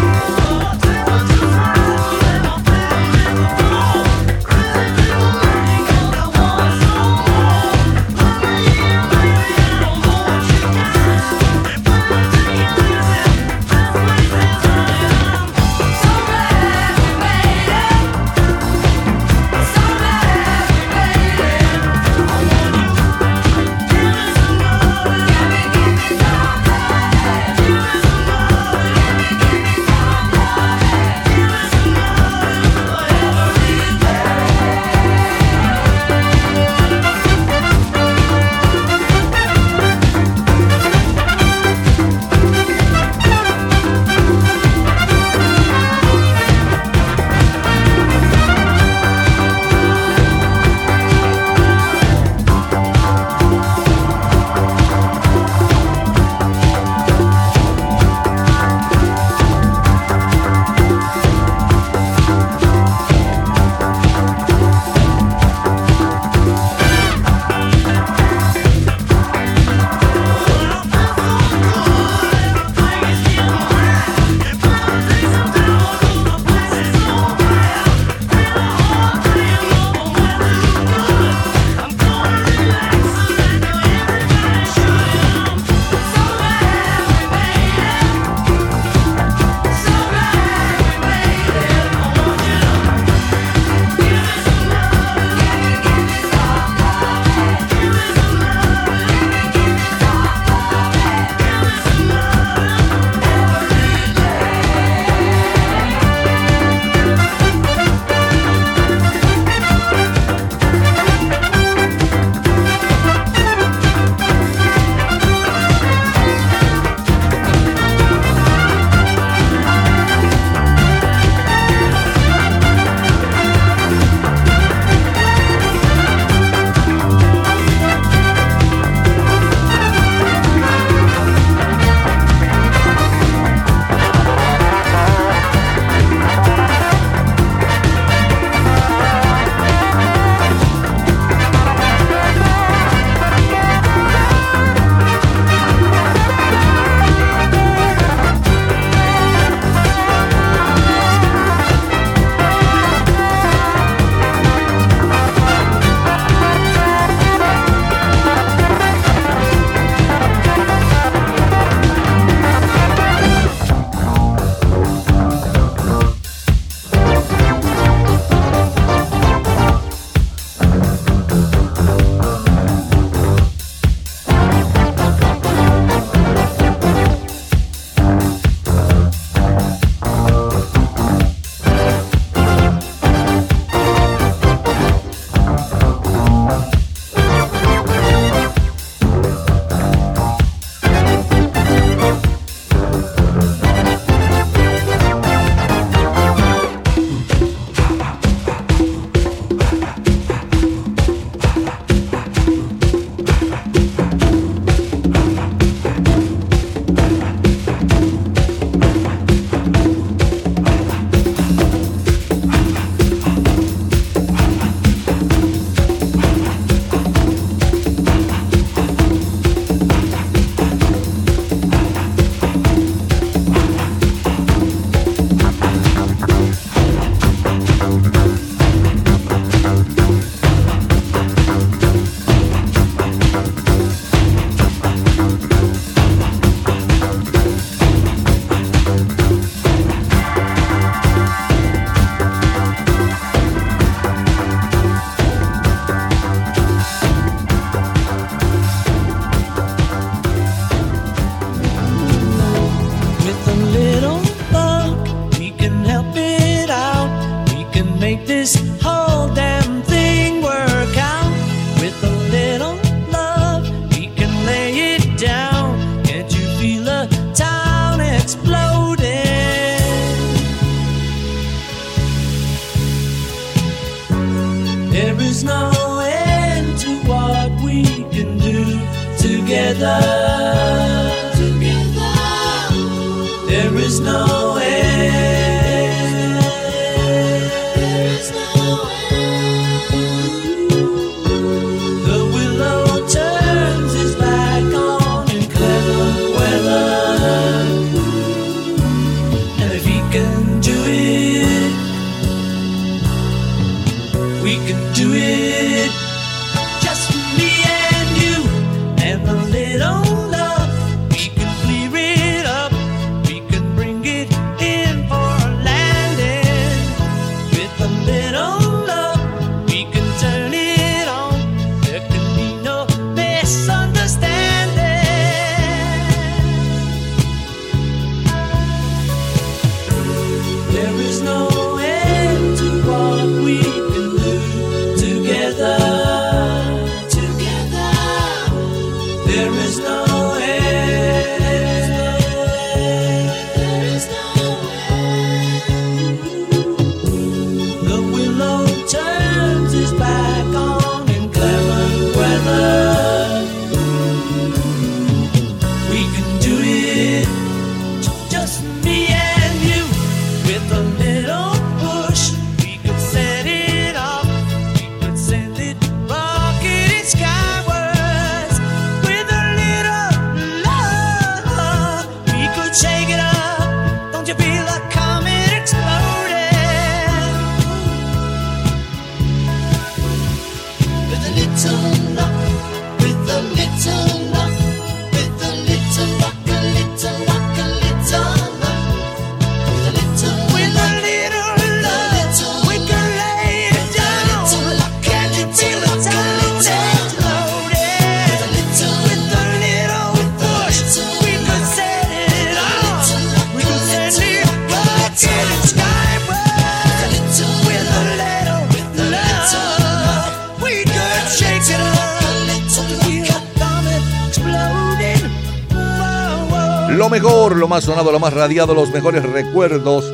Sonado, lo más radiado, los mejores recuerdos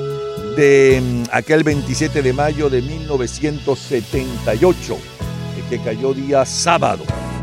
de mm, aquel 27 de mayo de 1978, eh, que cayó día sábado.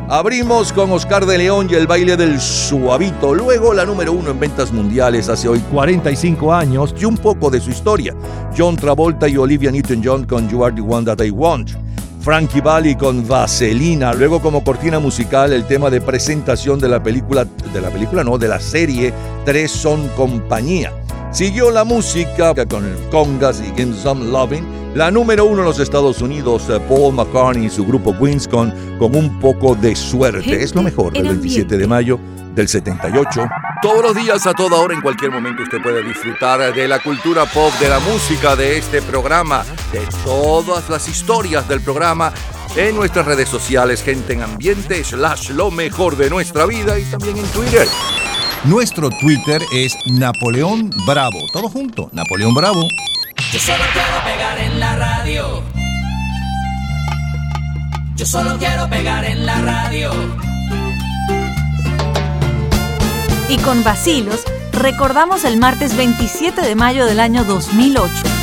Abrimos con Oscar de León y el baile del suavito. Luego la número uno en ventas mundiales hace hoy 45 años y un poco de su historia. John Travolta y Olivia Newton-John con You Are the One That I Want. Frankie Valli con Vaselina. Luego como cortina musical el tema de presentación de la película, de la película no, de la serie Tres son compañía. Siguió la música con el Congas y Give Some Loving. La número uno en los Estados Unidos, eh, Paul McCartney y su grupo Queens con, con un poco de suerte. Es lo mejor del 27 de mayo del 78. Todos los días, a toda hora, en cualquier momento, usted puede disfrutar de la cultura pop, de la música, de este programa, de todas las historias del programa en nuestras redes sociales, gente en ambiente, slash lo mejor de nuestra vida y también en Twitter. Nuestro Twitter es Napoleón Bravo. Todo junto, Napoleón Bravo. Yo solo quiero pegar en la radio. Yo solo quiero pegar en la radio. Y con vacilos, recordamos el martes 27 de mayo del año 2008.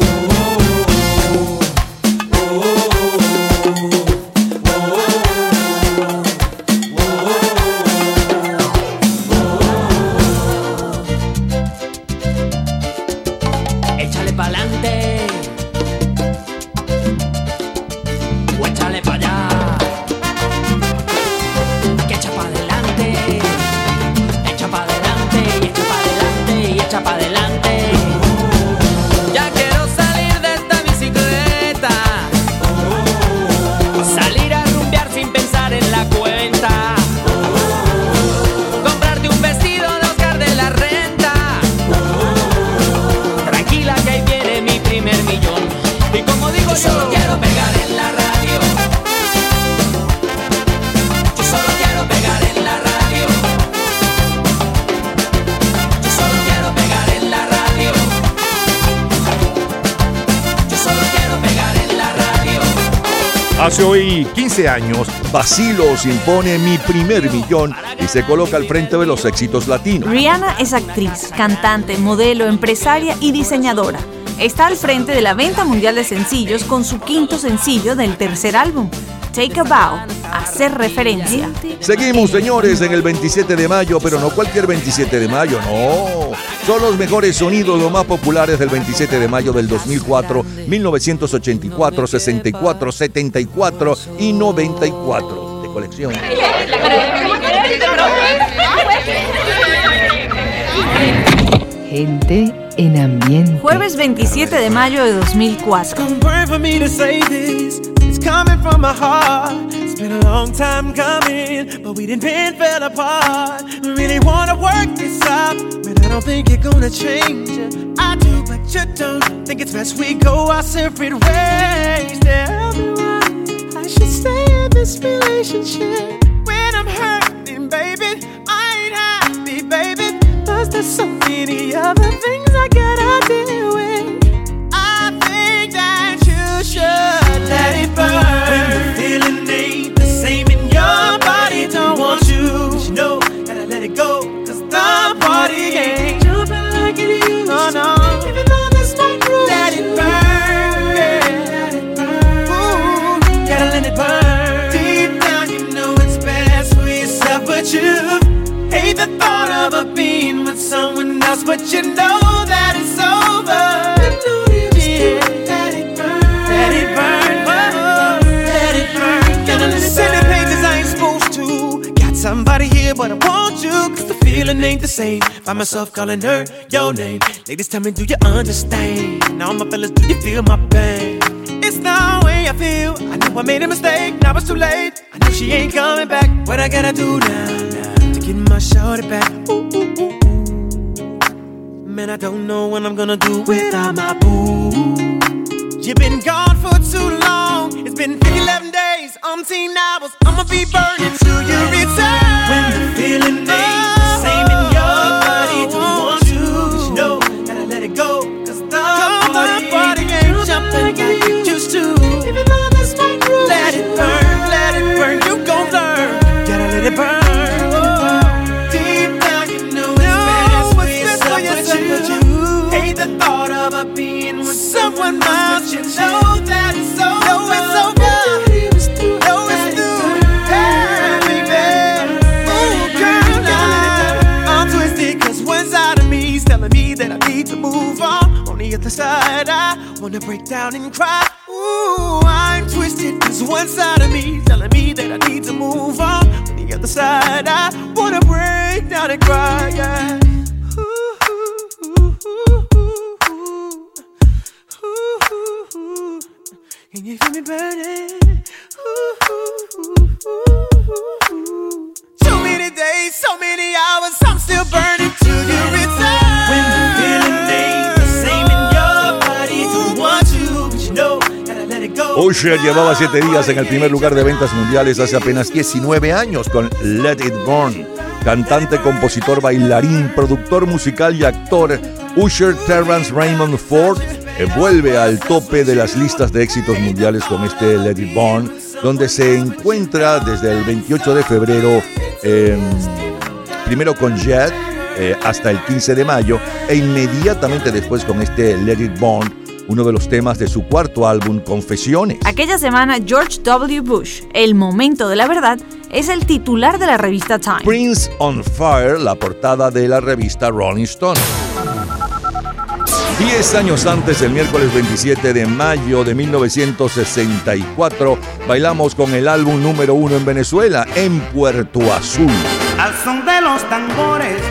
Hace hoy 15 años, Basilos impone mi primer millón y se coloca al frente de los éxitos latinos. Rihanna es actriz, cantante, modelo, empresaria y diseñadora. Está al frente de la venta mundial de sencillos con su quinto sencillo del tercer álbum, Take a Bow, hacer referencia. Seguimos, señores, en el 27 de mayo, pero no cualquier 27 de mayo, no. Son los mejores sonidos, los más populares del 27 de mayo del 2004, 1984, 64, 74 y 94 de colección. Gente en ambiente. Jueves 27 de mayo de 2004. Pray for me to say this. It's coming from my heart. It's been a long time coming, but we didn't been fell apart. We really wanna work this out, don't think you're gonna change it. I do, but you don't. Think it's best we go our separate ways. Tell me why I should stay in this relationship when I'm hurting, baby. I ain't happy, baby. Cause there's so many other things I gotta deal with. I think that you should let it burn. Somebody here, but I want you. Cause the feeling ain't the same. Find myself calling her your name. Ladies, tell me, do you understand? Now, my fellas, do you feel my pain? It's the way I feel. I know I made a mistake, now it's too late. I know she ain't coming back. What I gotta do now, now to get my shorty back? Ooh, ooh, ooh. Man, I don't know what I'm gonna do without my boo. You've been gone for too long. It's been 11 days, umpteen hours. I'ma be burning till you return. Someone else. You know that it's over. Know it's over. Know it's through. Hey, baby. Ooh, girl, now I'm twisted 'cause one side of me is telling me that I need to move on. On the other side, I wanna break down and cry. Ooh, I'm twisted 'cause one side of me is telling me that I need to move on. On the other side, I wanna break down and cry. Yeah. You feel me burning? Ooh, ooh, ooh, ooh, ooh. So many days, so many hours, I'm still burning till you return. When the feeling ain't the same in your body, don't want to, but you know, gotta let it go. Usher llevaba siete días en el primer lugar de ventas mundiales hace apenas 19 años con Let It Burn. Cantante, compositor, bailarín, productor musical y actor, Usher Terrence Raymond Ford vuelve al tope de las listas de éxitos mundiales con este Let It Burn, donde se encuentra desde el 28 de febrero, eh, primero con Jet, eh, hasta el 15 de mayo, e inmediatamente después con este Let It Burn, uno de los temas de su cuarto álbum, Confesiones. Aquella semana, George W. Bush, El Momento de la Verdad, es el titular de la revista Time. Prince on Fire, la portada de la revista Rolling Stone. Diez años antes, el miércoles 27 de mayo de 1964, bailamos con el álbum número uno en Venezuela, en Puerto Azul. Al son de los tambores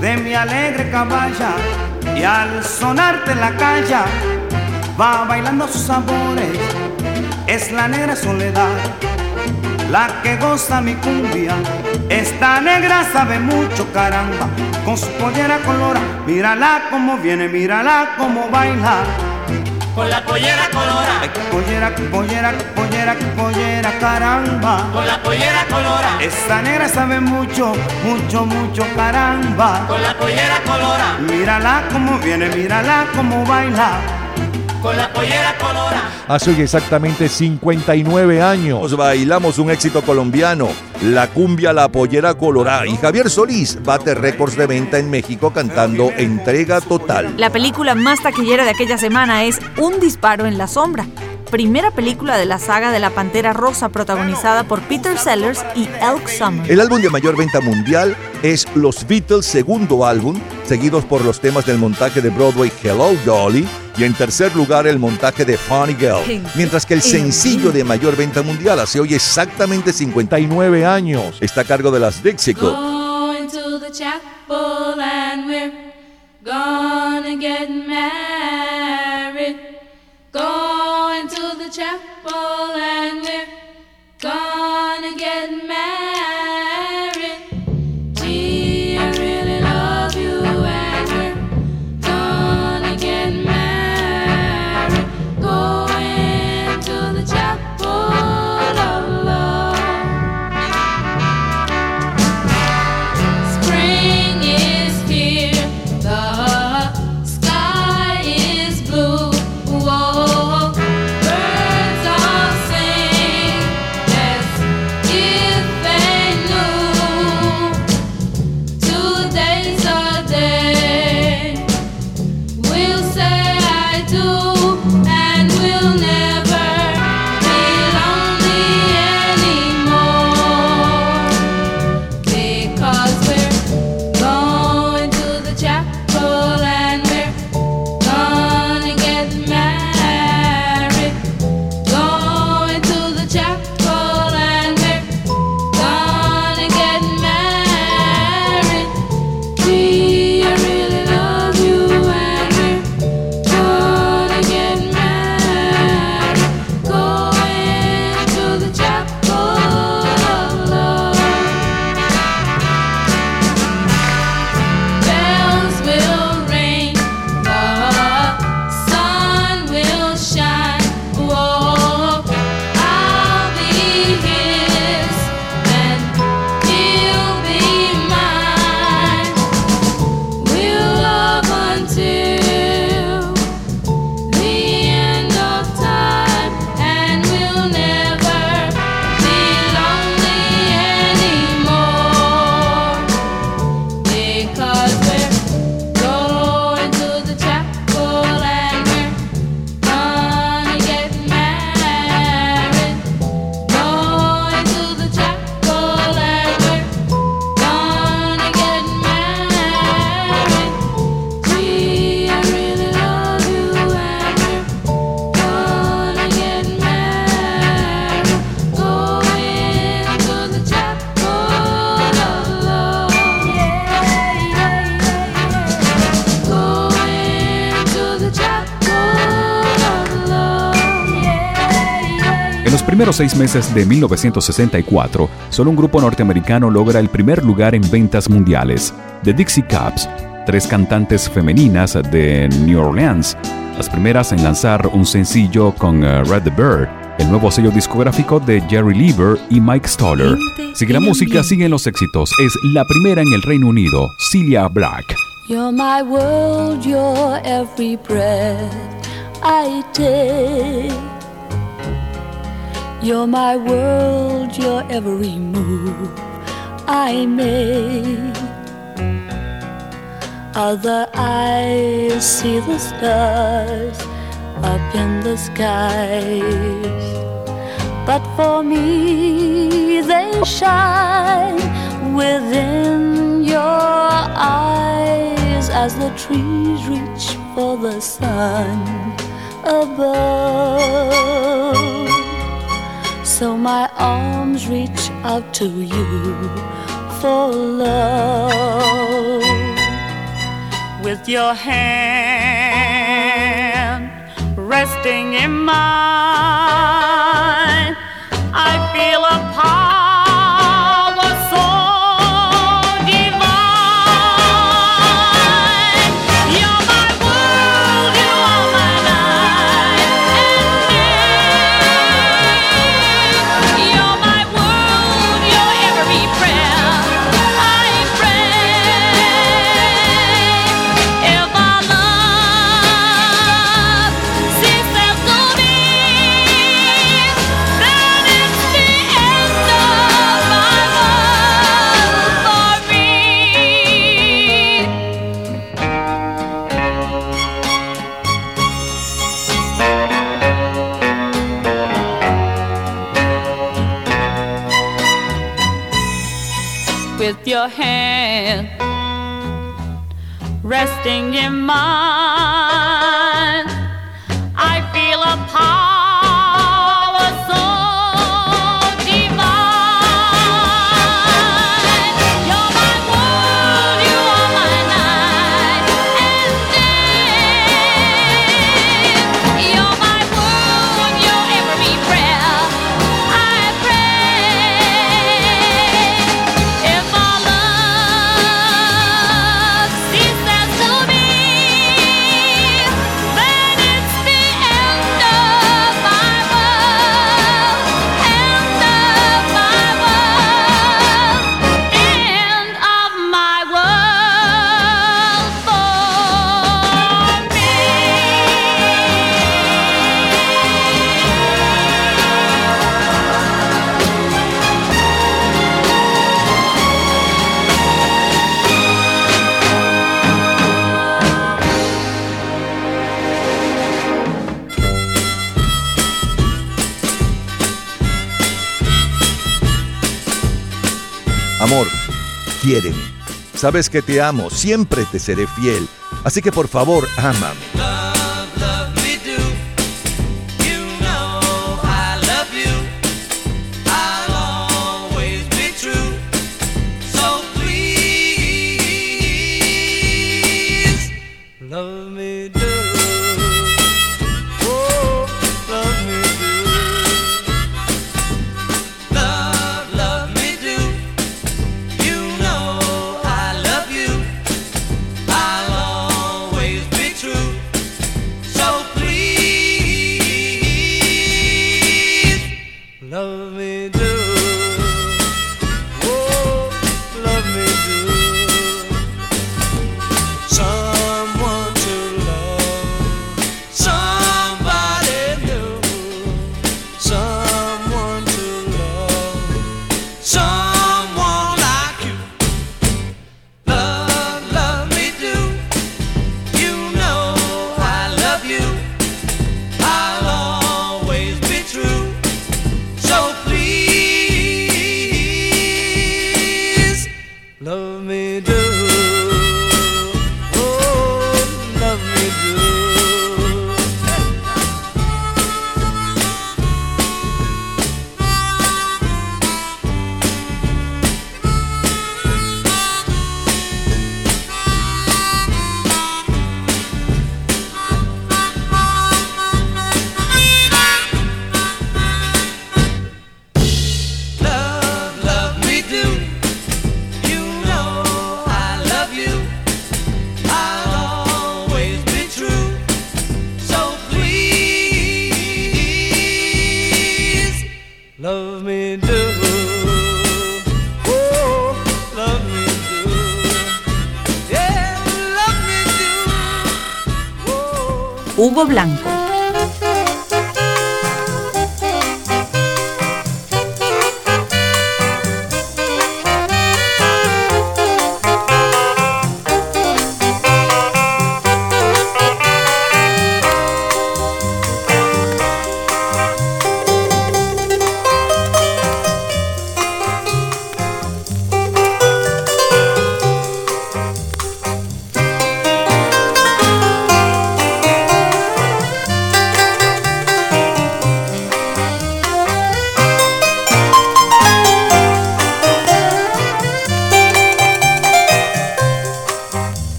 de mi alegre caballa y al sonarte la calla va bailando sus sabores. Es la negra soledad la que goza mi cumbia. Esta negra sabe mucho, caramba, con su pollera colora. Mírala como viene, mírala como baila. Con la pollera colora, Ay, pollera, pollera, pollera, pollera, caramba. con la pollera colora, Esta negra sabe mucho, mucho, mucho, caramba. con la pollera colora, Mírala como viene, mírala como baila. Con la pollera colora. Hace exactamente 59 años bailamos un éxito colombiano, la cumbia La Pollera Colorada, y Javier Solís bate récords de venta en México cantando Entrega Total. La película más taquillera de aquella semana es Un disparo en la sombra, primera película de la saga de la Pantera Rosa protagonizada por Peter Sellers y Elk Summer. El álbum de mayor venta mundial es Los Beatles segundo álbum, seguidos por los temas del montaje de Broadway Hello Dolly y en tercer lugar el montaje de Funny Girl, mientras que el sencillo de mayor venta mundial hace hoy exactamente 59 años. Está a cargo de las Dixie. Going to the chapel and we're primeros seis meses de 1964, solo un grupo norteamericano logra el primer lugar en ventas mundiales, The Dixie Cups, tres cantantes femeninas de New Orleans, las primeras en lanzar un sencillo con eh, Red the Bird, el nuevo sello discográfico de Jerry Lieber y Mike Stoller. Sigue la música, siguen los éxitos. Es la primera en el Reino Unido, Celia Black. You're my world, you're every breath I take. You're my world, you're every move I make. Other eyes see the stars up in the skies. But for me, they shine within your eyes as the trees reach for the sun above. So my arms reach out to you for love. With your hand resting in mine, I feel a power resting in quiéreme. Sabes que te amo, siempre te seré fiel. Así que por favor, ámame.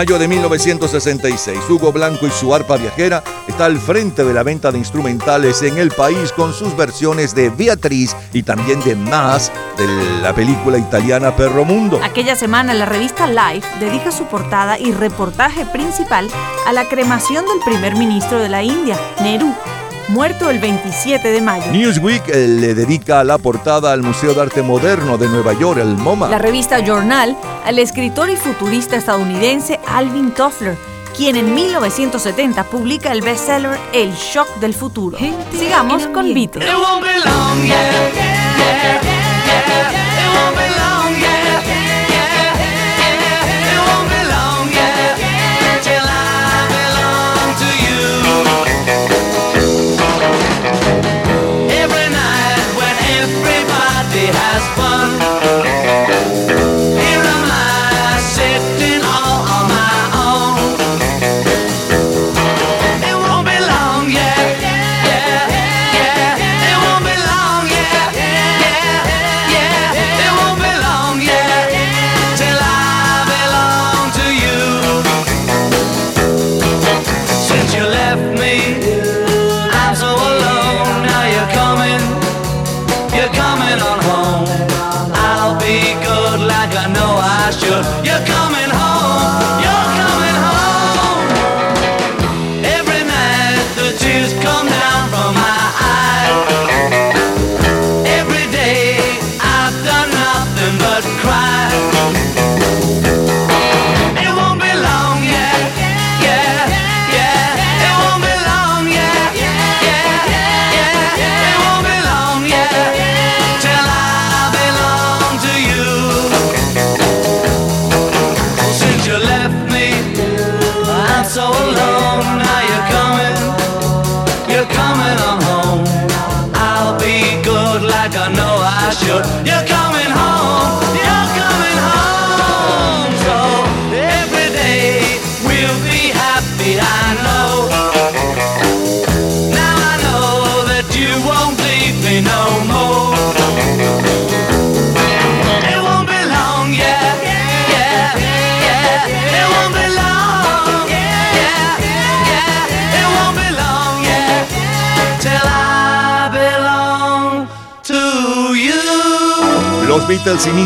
Mayo de 1966, Hugo Blanco y su arpa viajera está al frente de la venta de instrumentales en el país con sus versiones de Beatriz y también de Más de la película italiana Perro Mundo. Aquella semana la revista Life dedica su portada y reportaje principal a la cremación del primer ministro de la India, Nehru, muerto el 27 de mayo. Newsweek eh, le dedica la portada al Museo de Arte Moderno de Nueva York, el MoMA. La revista Journal al escritor y futurista estadounidense Alvin Toffler, quien en 1970 publica el bestseller El Shock del Futuro. Sigamos con Beatles.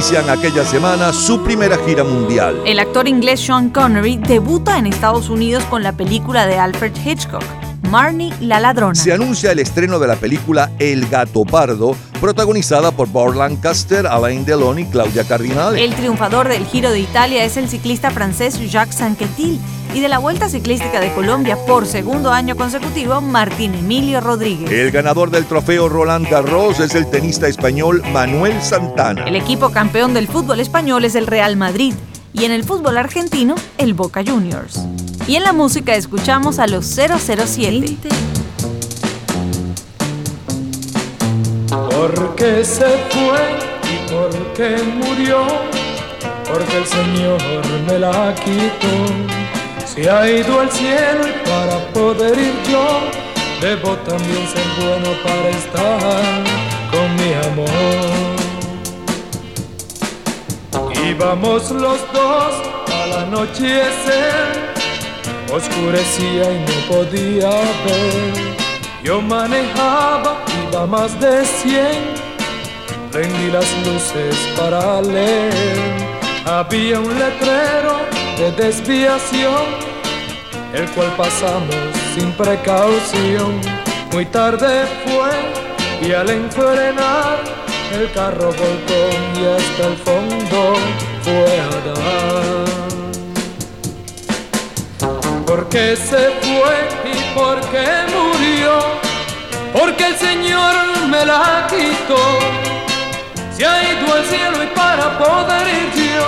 Inician aquella semana su primera gira mundial. El actor inglés Sean Connery debuta en Estados Unidos con la película de Alfred Hitchcock, Marnie la ladrona. Se anuncia el estreno de la película El Gato Pardo, protagonizada por Burt Lancaster, Alain Delon y Claudia Cardinale. El triunfador del Giro de Italia es el ciclista francés Jacques Sanquetil y de la Vuelta Ciclística de Colombia por segundo año consecutivo Martín Emilio Rodríguez. El ganador del trofeo Roland Garros es el tenista español Manuel Santana. El equipo campeón del fútbol español es el Real Madrid y en el fútbol argentino, el Boca Juniors. Y en la música escuchamos a los 007. Porque se fue y porque murió, porque el Señor me la quitó. Se ha ido al cielo y para poder ir yo, debo también ser bueno para estar con mi amor. Íbamos los dos al anochecer, oscurecía y no podía ver. Yo manejaba, iba más de 100, prendí las luces para leer. Había un letrero de desviación, el cual pasamos sin precaución. Muy tarde fue y al enfrenar el carro volcó y hasta el fondo fue a dar. ¿Por qué se fue y por qué murió? Porque el Señor me la quitó. Se ha ido al cielo y para poder ir yo,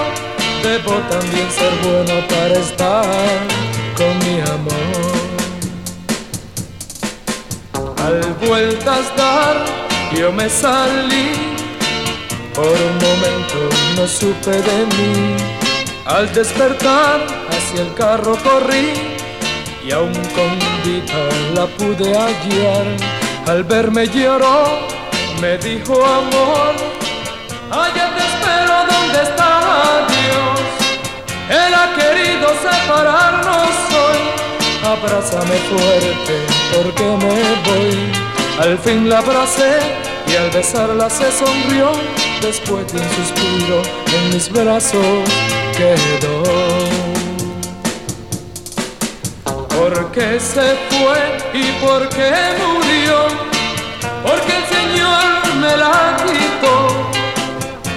debo también ser bueno para estar con mi amor. Al vueltas dar, yo me salí. Por un momento no supe de mí. Al despertar hacia el carro corrí y aún con vida la pude hallar. Al verme lloró, me dijo amor, allá te espero donde está Dios. Él ha querido separarnos. Abrázame fuerte porque me voy. Al fin la abracé y al besarla se sonrió. Después de un suspiro en mis brazos quedó. ¿Por qué se fue y por qué murió? Porque el Señor me la quitó.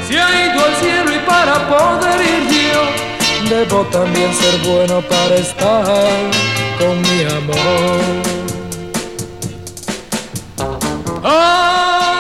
Se ha ido al cielo y para poder ir yo, debo también ser bueno para estar con mi amor. Ah,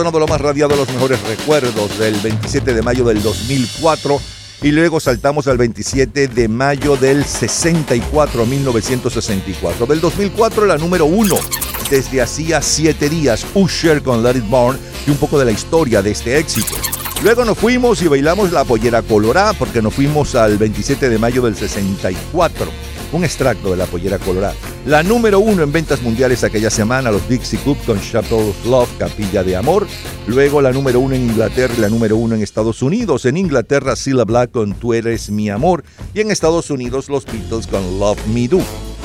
sonado, lo más radiado, los mejores recuerdos del 27 de mayo del 2004 y luego saltamos al 27 de mayo del 64, 1964. Del 2004 la número uno, desde hacía siete días, Usher con Let It Burn y un poco de la historia de este éxito. Luego nos fuimos y bailamos la pollera colorada porque nos fuimos al 27 de mayo del 64. Un extracto de la pollera colorada. La número uno en ventas mundiales aquella semana, los Dixie Cup con Chapel of Love, Capilla de Amor. Luego la número uno en Inglaterra y la número uno en Estados Unidos. En Inglaterra, Cilla Black con Tú eres mi amor. Y en Estados Unidos, los Beatles con Love Me Do.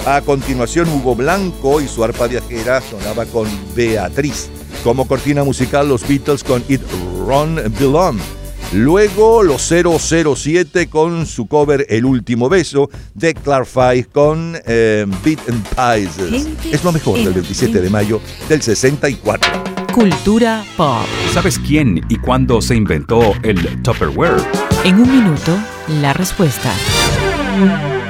A continuación, Hugo Blanco y su arpa viajera sonaba con Beatriz. Como cortina musical, los Beatles con It Run Belong. Luego los 007 con su cover El último beso de Clarify con eh, Beat and Pies. Es lo mejor del 27 de mayo del 64. Cultura pop. ¿Sabes quién y cuándo se inventó el Tupperware? En un minuto, la respuesta.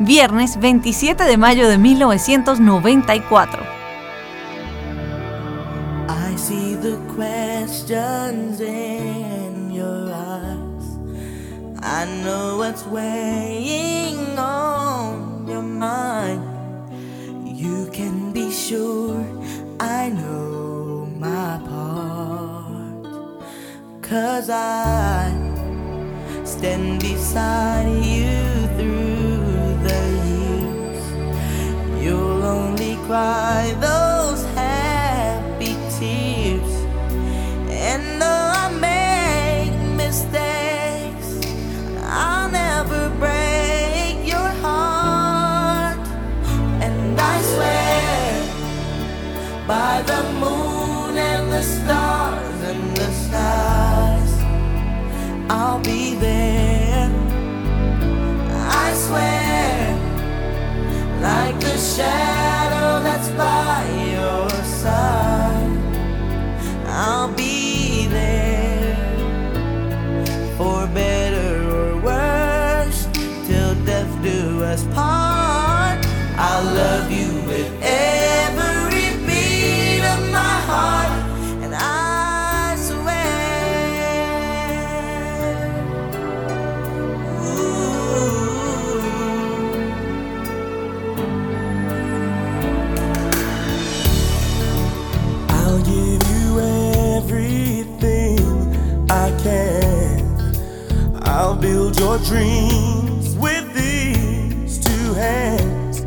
Viernes 27 de mayo de 1994. I see the questions in your eyes. I know what's weighing on your mind. You can be sure I know my part. Cause I stand beside you through the years. You'll only cry those happy tears. And though I make mistakes, I'll never break your heart. And I swear by the moon and the stars and the skies, I'll be there. I swear like shadow that's by your side. I'll be dreams with these two hands.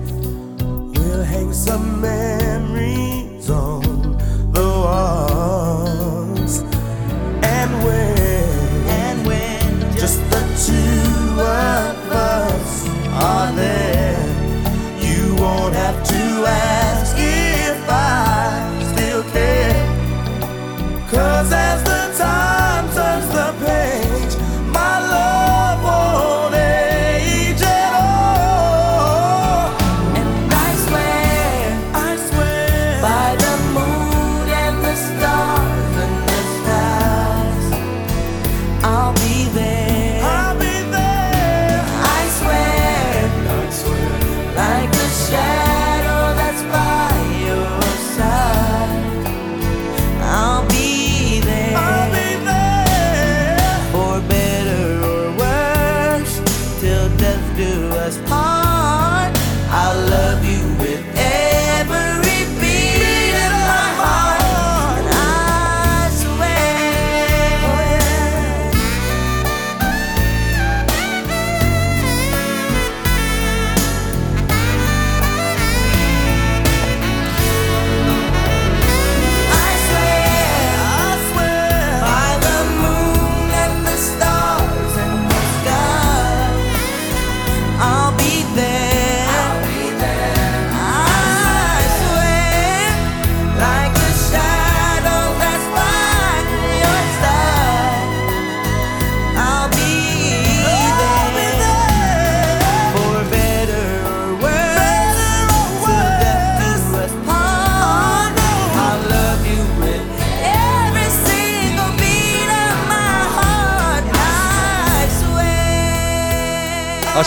We'll hang some memories on the walls. And when, and when just the two of us are there,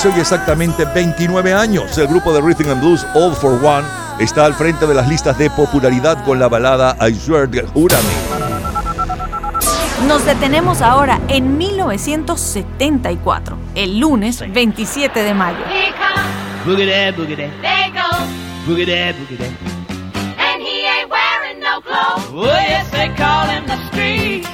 Hace hoy exactamente 29 años, el grupo de Rhythm and Blues All for One está al frente de las listas de popularidad con la balada I Swear to Júrame. Nos detenemos ahora en 1974, el lunes 27 de mayo. And he ain't wearing no clothes. Oh yes, they call him the street.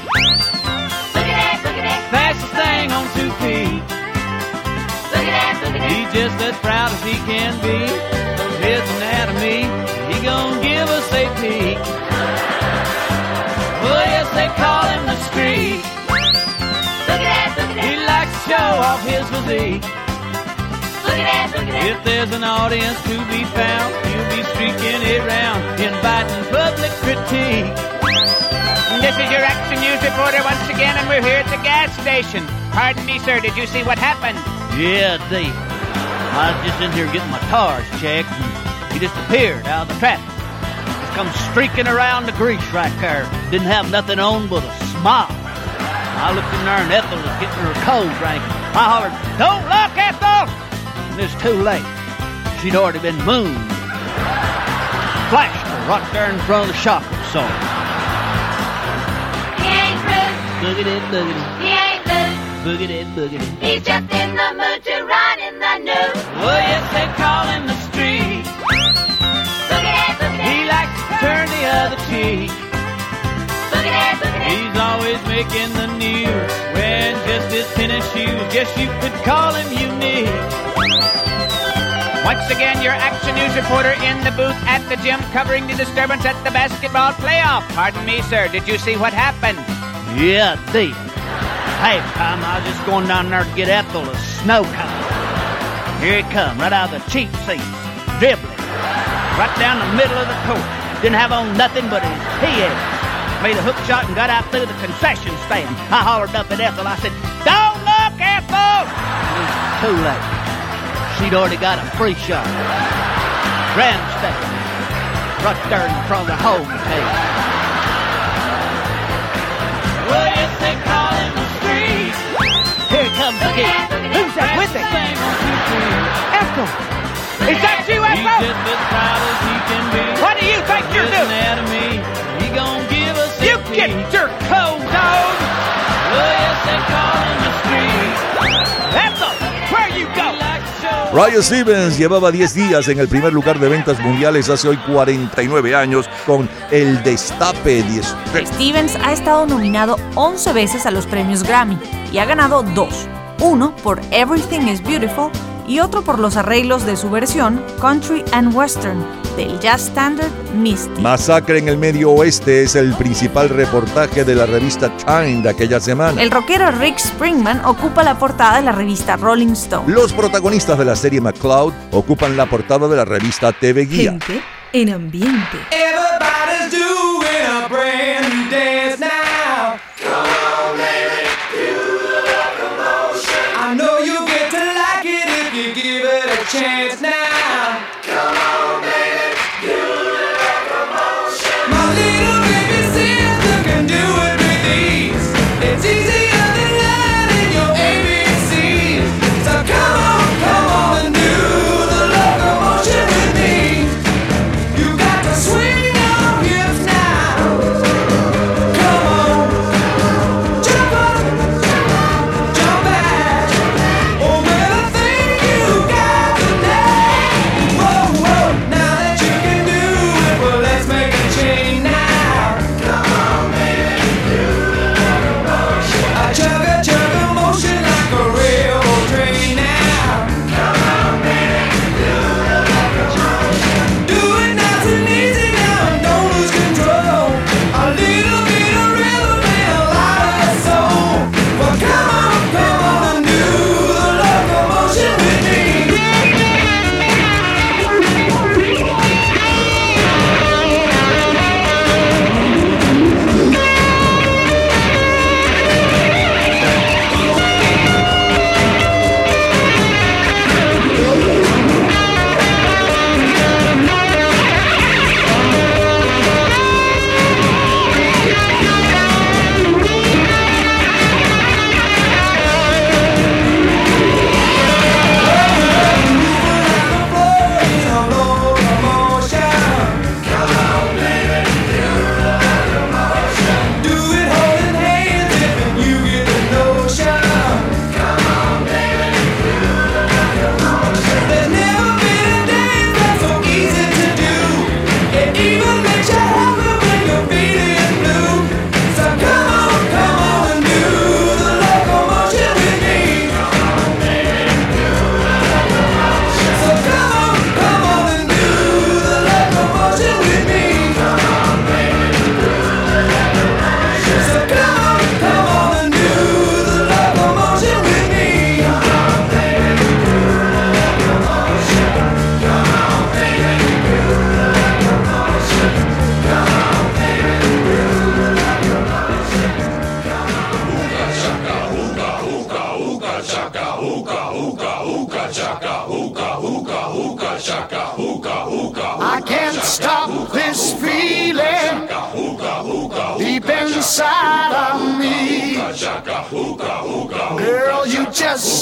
Just as proud as he can be of his anatomy. He gon' give us a peek. Oh yes, they call him the street. Look at that, look at that. He likes to show off his physique. look at that, look at that. If there's an audience to be found, he'll be streaking it around, inviting public critique. This is your Action News reporter once again, and we're here at the gas station. Pardon me, sir, did you see what happened? Yeah, Dave. I was just in here getting my tires checked, and he just appeared out of the traffic. Just come streaking around the grease right there. Didn't have nothing on but a smile. I looked in there, and Ethel was getting her cold drink. I hollered, "Don't look, Ethel!" And it's too late. She'd already been mooned. Flashed her right there in front of the shop absorber. He ain't rude, Boogity, boogity, he ain't loose. boogity, boogity. He's just in the news. Oh, yes, they call him the street. Look at that, look He likes to turn the other cheek. look at that, look. He's always making the news, wearing just his tennis shoes. Guess you could call him unique. Once again, your Action News reporter in the booth at the gym covering the disturbance at the basketball playoff. Pardon me, sir, did you see what happened? Yeah, deep. Hey, Tom, I was just going down there to get Ethel a snow cone. Here he come, right out of the cheap seats, dribbling, right down the middle of the court. Didn't have on nothing but his head. Made a hook shot and got out through the concession stand. I hollered up at Ethel. I said, "Don't look, Ethel!" It was too late. She'd already got a free shot. Grandstand, right there in front of the home table. Well, yes, they call him the street. Here he comes again. Who's that with him? Ethel. Is that you, be. What do you think you're doing? You get your cold dog! Well, yes, they call him the street. Ethel, where you go? Ryan Stevens llevaba 10 días en el primer lugar de ventas mundiales hace hoy 49 años con El Destape 10. Stevens ha estado nominado 11 veces a los premios Grammy y ha ganado dos. Uno por Everything is Beautiful y otro por los arreglos de su versión Country and Western del jazz standard Misty. Masacre en el Medio Oeste es el principal reportaje de la revista Time de aquella semana. El rockero Rick Springman ocupa la portada de la revista Rolling Stone. Los protagonistas de la serie McCloud ocupan la portada de la revista TV Guía. Gente en ambiente. Chance now.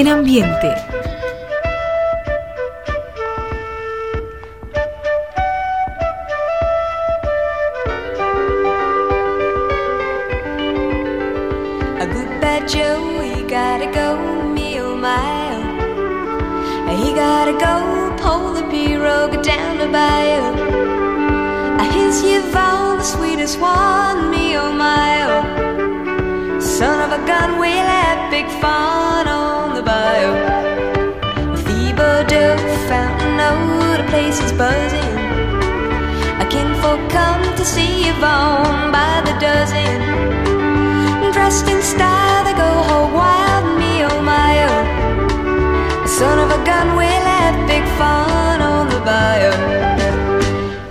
en ambiente. A good Joe, he gotta go, me oh my oh. He gotta go, pull the pirogue down the bayou. Here's Yvonne, the sweetest one, me oh my oh. Son of a gun, we'll big fun oh. On the. Thibodeau, Fountain Road, the place is buzzing. A kinfolk come to see Yvonne by the dozen. Dressed in style, they go hog wild, me oh my oh. Son of a gun, we'll have big fun on the bayou.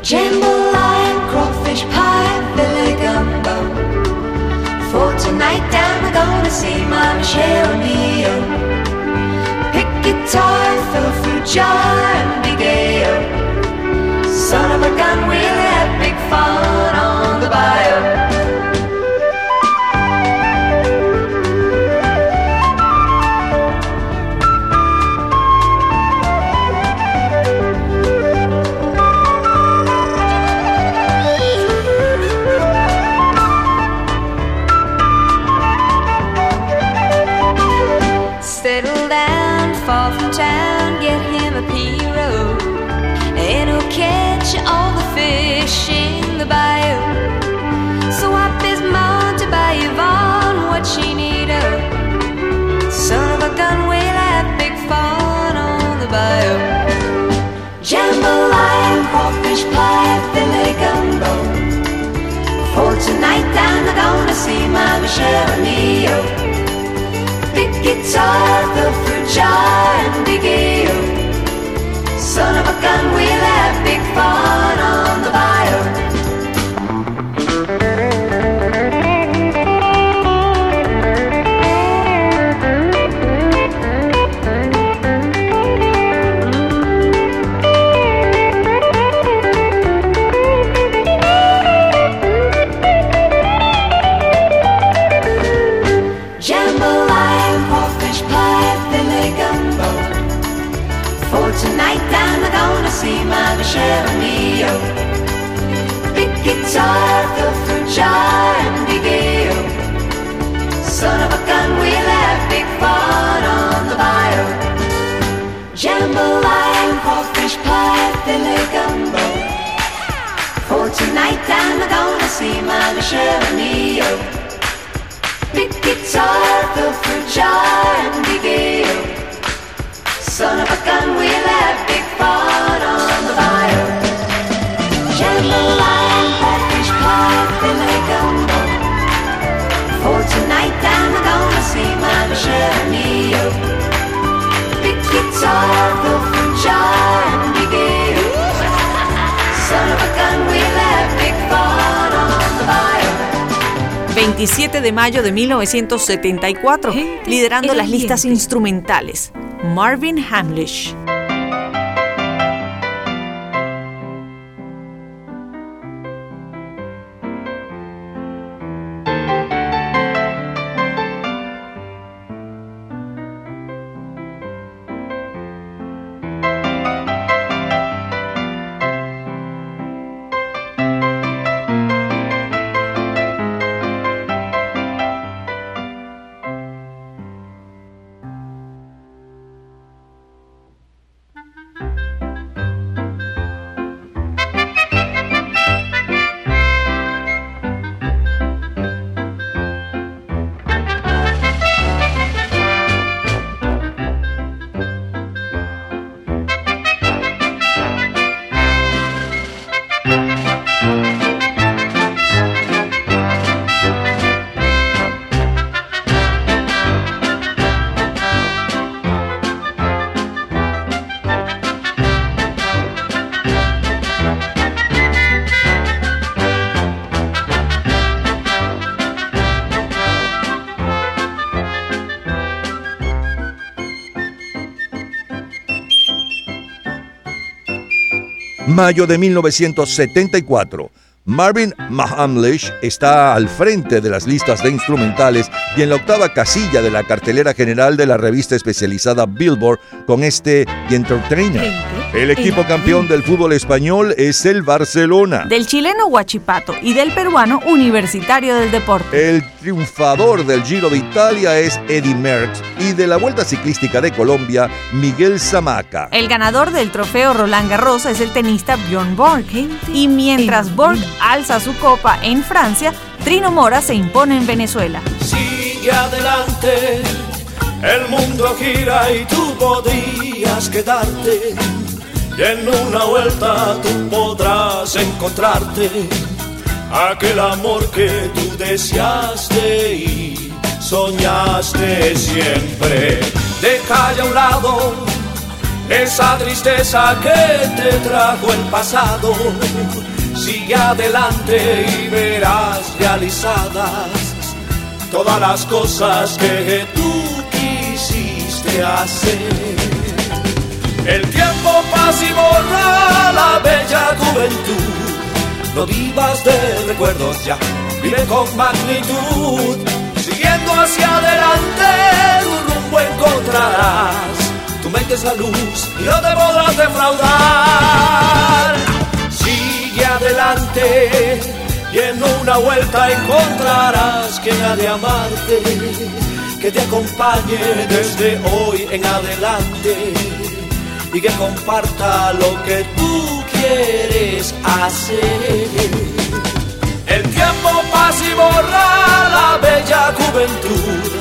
Jambalaya, crawfish pie, filet gumbo. For tonight down, we're gonna see my Michelle Neo toy for future and big ale. Son of a gun, we'll have big fun. Crawfish pie, filet gumbo. For tonight they're gonna see my Michelle Neo. Big guitar, the fruit and. Son of a gun, we'll have big fun see my Michelle and Leo. Big guitar, simali scenario Picchizzato, frugiato di Son of a gun, we'll have big fun on the bio Gentle lion, catfish pie, filet gumbo For tonight I'm gonna see my Michelle and Leo. scenario guitar. 27 de mayo de 1974, liderando las listas instrumentales, Marvin Hamlish. Mayo de 1974. Marvin Mahamlish está al frente de las listas de instrumentales y en la octava casilla de la cartelera general de la revista especializada Billboard con este The Entertainer. El equipo campeón del fútbol español es el Barcelona. Del chileno Huachipato y del peruano Universitario del Deporte. El triunfador del Giro de Italia es Eddie Merckx y de la Vuelta Ciclística de Colombia, Miguel Zamaca. El ganador del trofeo Roland Garros es el tenista Bjorn Borg. Y mientras Borg alza su copa en Francia, Trino Mora se impone en Venezuela. Sigue adelante, el mundo gira y tú podrías quedarte. En una vuelta tú podrás encontrarte aquel amor que tú deseaste y soñaste siempre. Deja ya a un lado esa tristeza que te trajo el pasado. Sigue adelante y verás realizadas todas las cosas que tú quisiste hacer. El tiempo pasa y borra la bella juventud. No vivas de recuerdos ya, vive con magnitud. Siguiendo hacia adelante, tu rumbo encontrarás. Tu mente es la luz y no te podrás defraudar. Sigue adelante y en una vuelta encontrarás quien ha de amarte, que te acompañe desde hoy en adelante y que comparta lo que tú quieres hacer. El tiempo pasa y borra la bella juventud.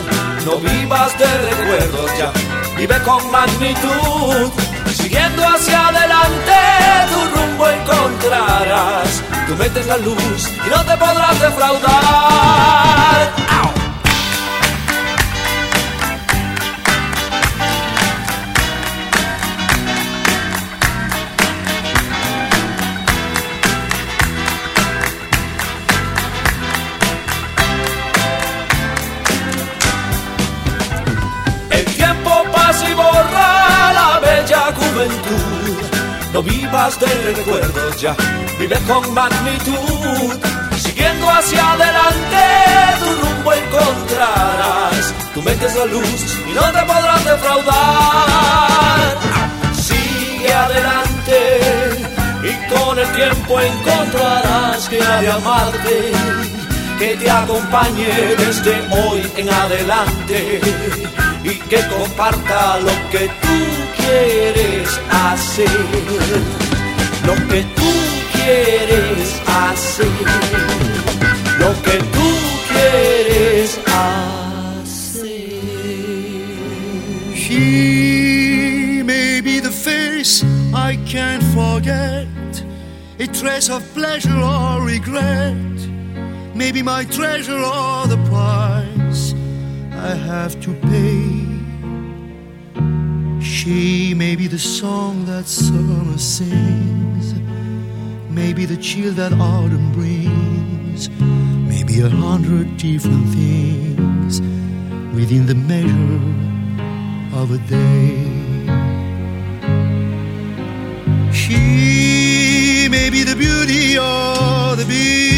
No vivas de recuerdos ya, vive con magnitud. Siguiendo hacia adelante, tu rumbo encontrarás. Tu mente es la luz y no te podrás defraudar. ¡Au! No vivas de recuerdos ya, vive con magnitud. Siguiendo hacia adelante, tu rumbo encontrarás. Tu mente es la luz y no te podrás defraudar. Sigue adelante tiempo encontrarás que ha de amarte, que te acompañe desde hoy en adelante y que comparta lo que tú quieres hacer, lo que tú quieres hacer, lo que tú quieres hacer. May be the face I can't forget, a trace of pleasure or regret, maybe my treasure or the price I have to pay. She may be the song that summer sings, maybe the chill that autumn brings, maybe a hundred different things within the measure of a day. She may be the beauty or the beast,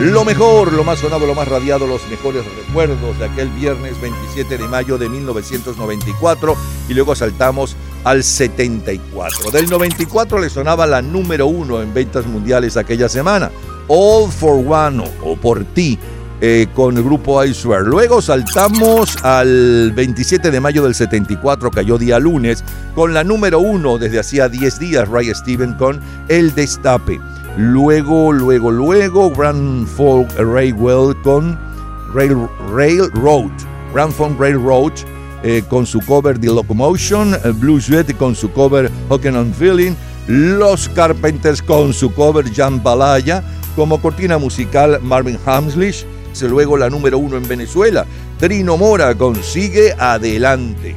Lo mejor, lo más sonado, lo más radiado, los mejores recuerdos de aquel viernes 27 de mayo de 1994 y luego saltamos al 74. Del 94 le sonaba la número uno en ventas mundiales aquella semana, All for One o Por Ti, eh, con el grupo I Swear. Luego saltamos al 27 de mayo del 74, cayó día lunes, con la número uno desde hacía 10 días, Ray Steven con El Destape. Luego, luego, luego, Grand Folk Railway con Rail, Railroad. Grand Folk Railroad eh, con su cover The Locomotion, eh, Blue Sweat con su cover Hookin' on Feeling, Los Carpenters con su cover Jambalaya, como cortina musical Marvin Hamlish, luego la número uno en Venezuela, Trino Mora con Sigue Adelante.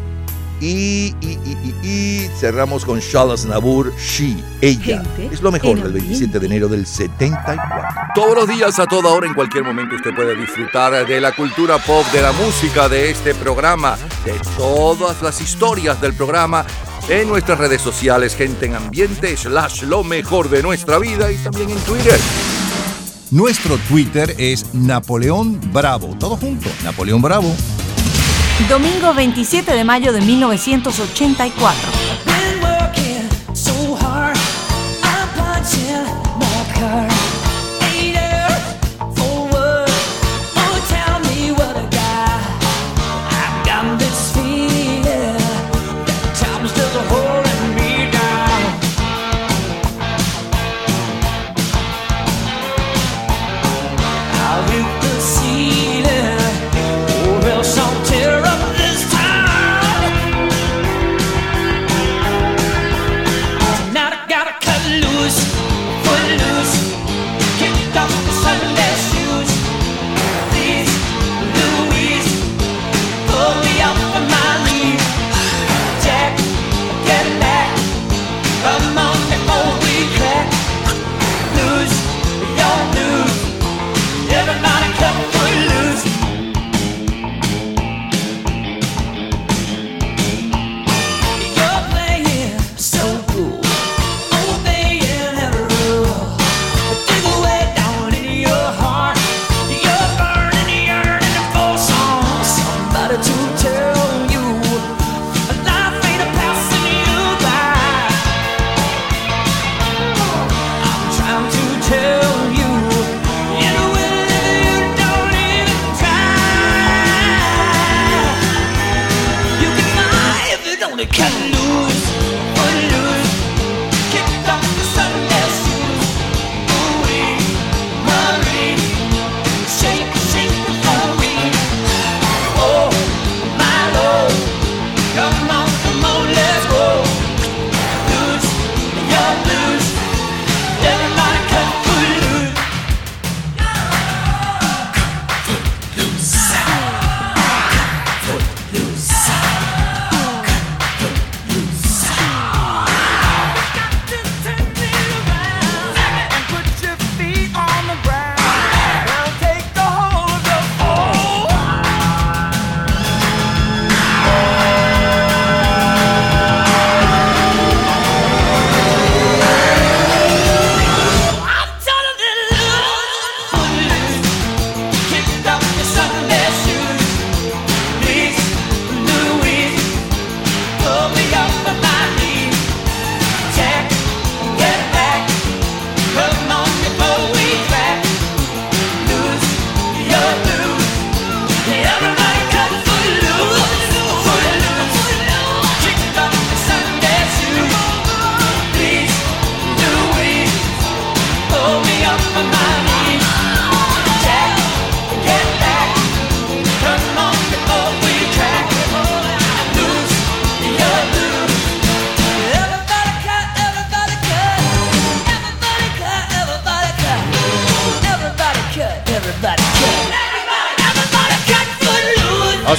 Y, y, y, y, y cerramos con Charles Nabur, She, ella. Gente es lo mejor del 27 de enero del 74. Todos los días, a toda hora, en cualquier momento, usted puede disfrutar de la cultura pop, de la música, de este programa, de todas las historias del programa en nuestras redes sociales, gente en ambiente, slash lo mejor de nuestra vida y también en Twitter. Nuestro Twitter es Napoleón Bravo. Todo junto, Napoleón Bravo. Domingo 27 de mayo de 1984.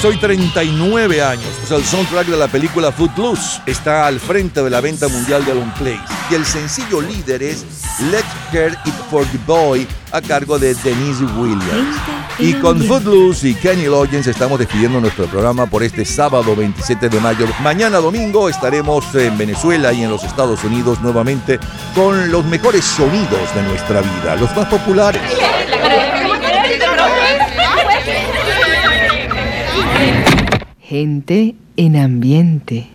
Hoy 39 años, pues el soundtrack de la película Footloose está al frente de la venta mundial de long plays y el sencillo líder es Let's Hear It for the Boy a cargo de Denise Williams. Y con Footloose y Kenny Loggins estamos despidiendo nuestro programa por este sábado 27 de mayo. Mañana domingo estaremos en Venezuela y en los Estados Unidos nuevamente con los mejores sonidos de nuestra vida, los más populares. Gente en ambiente.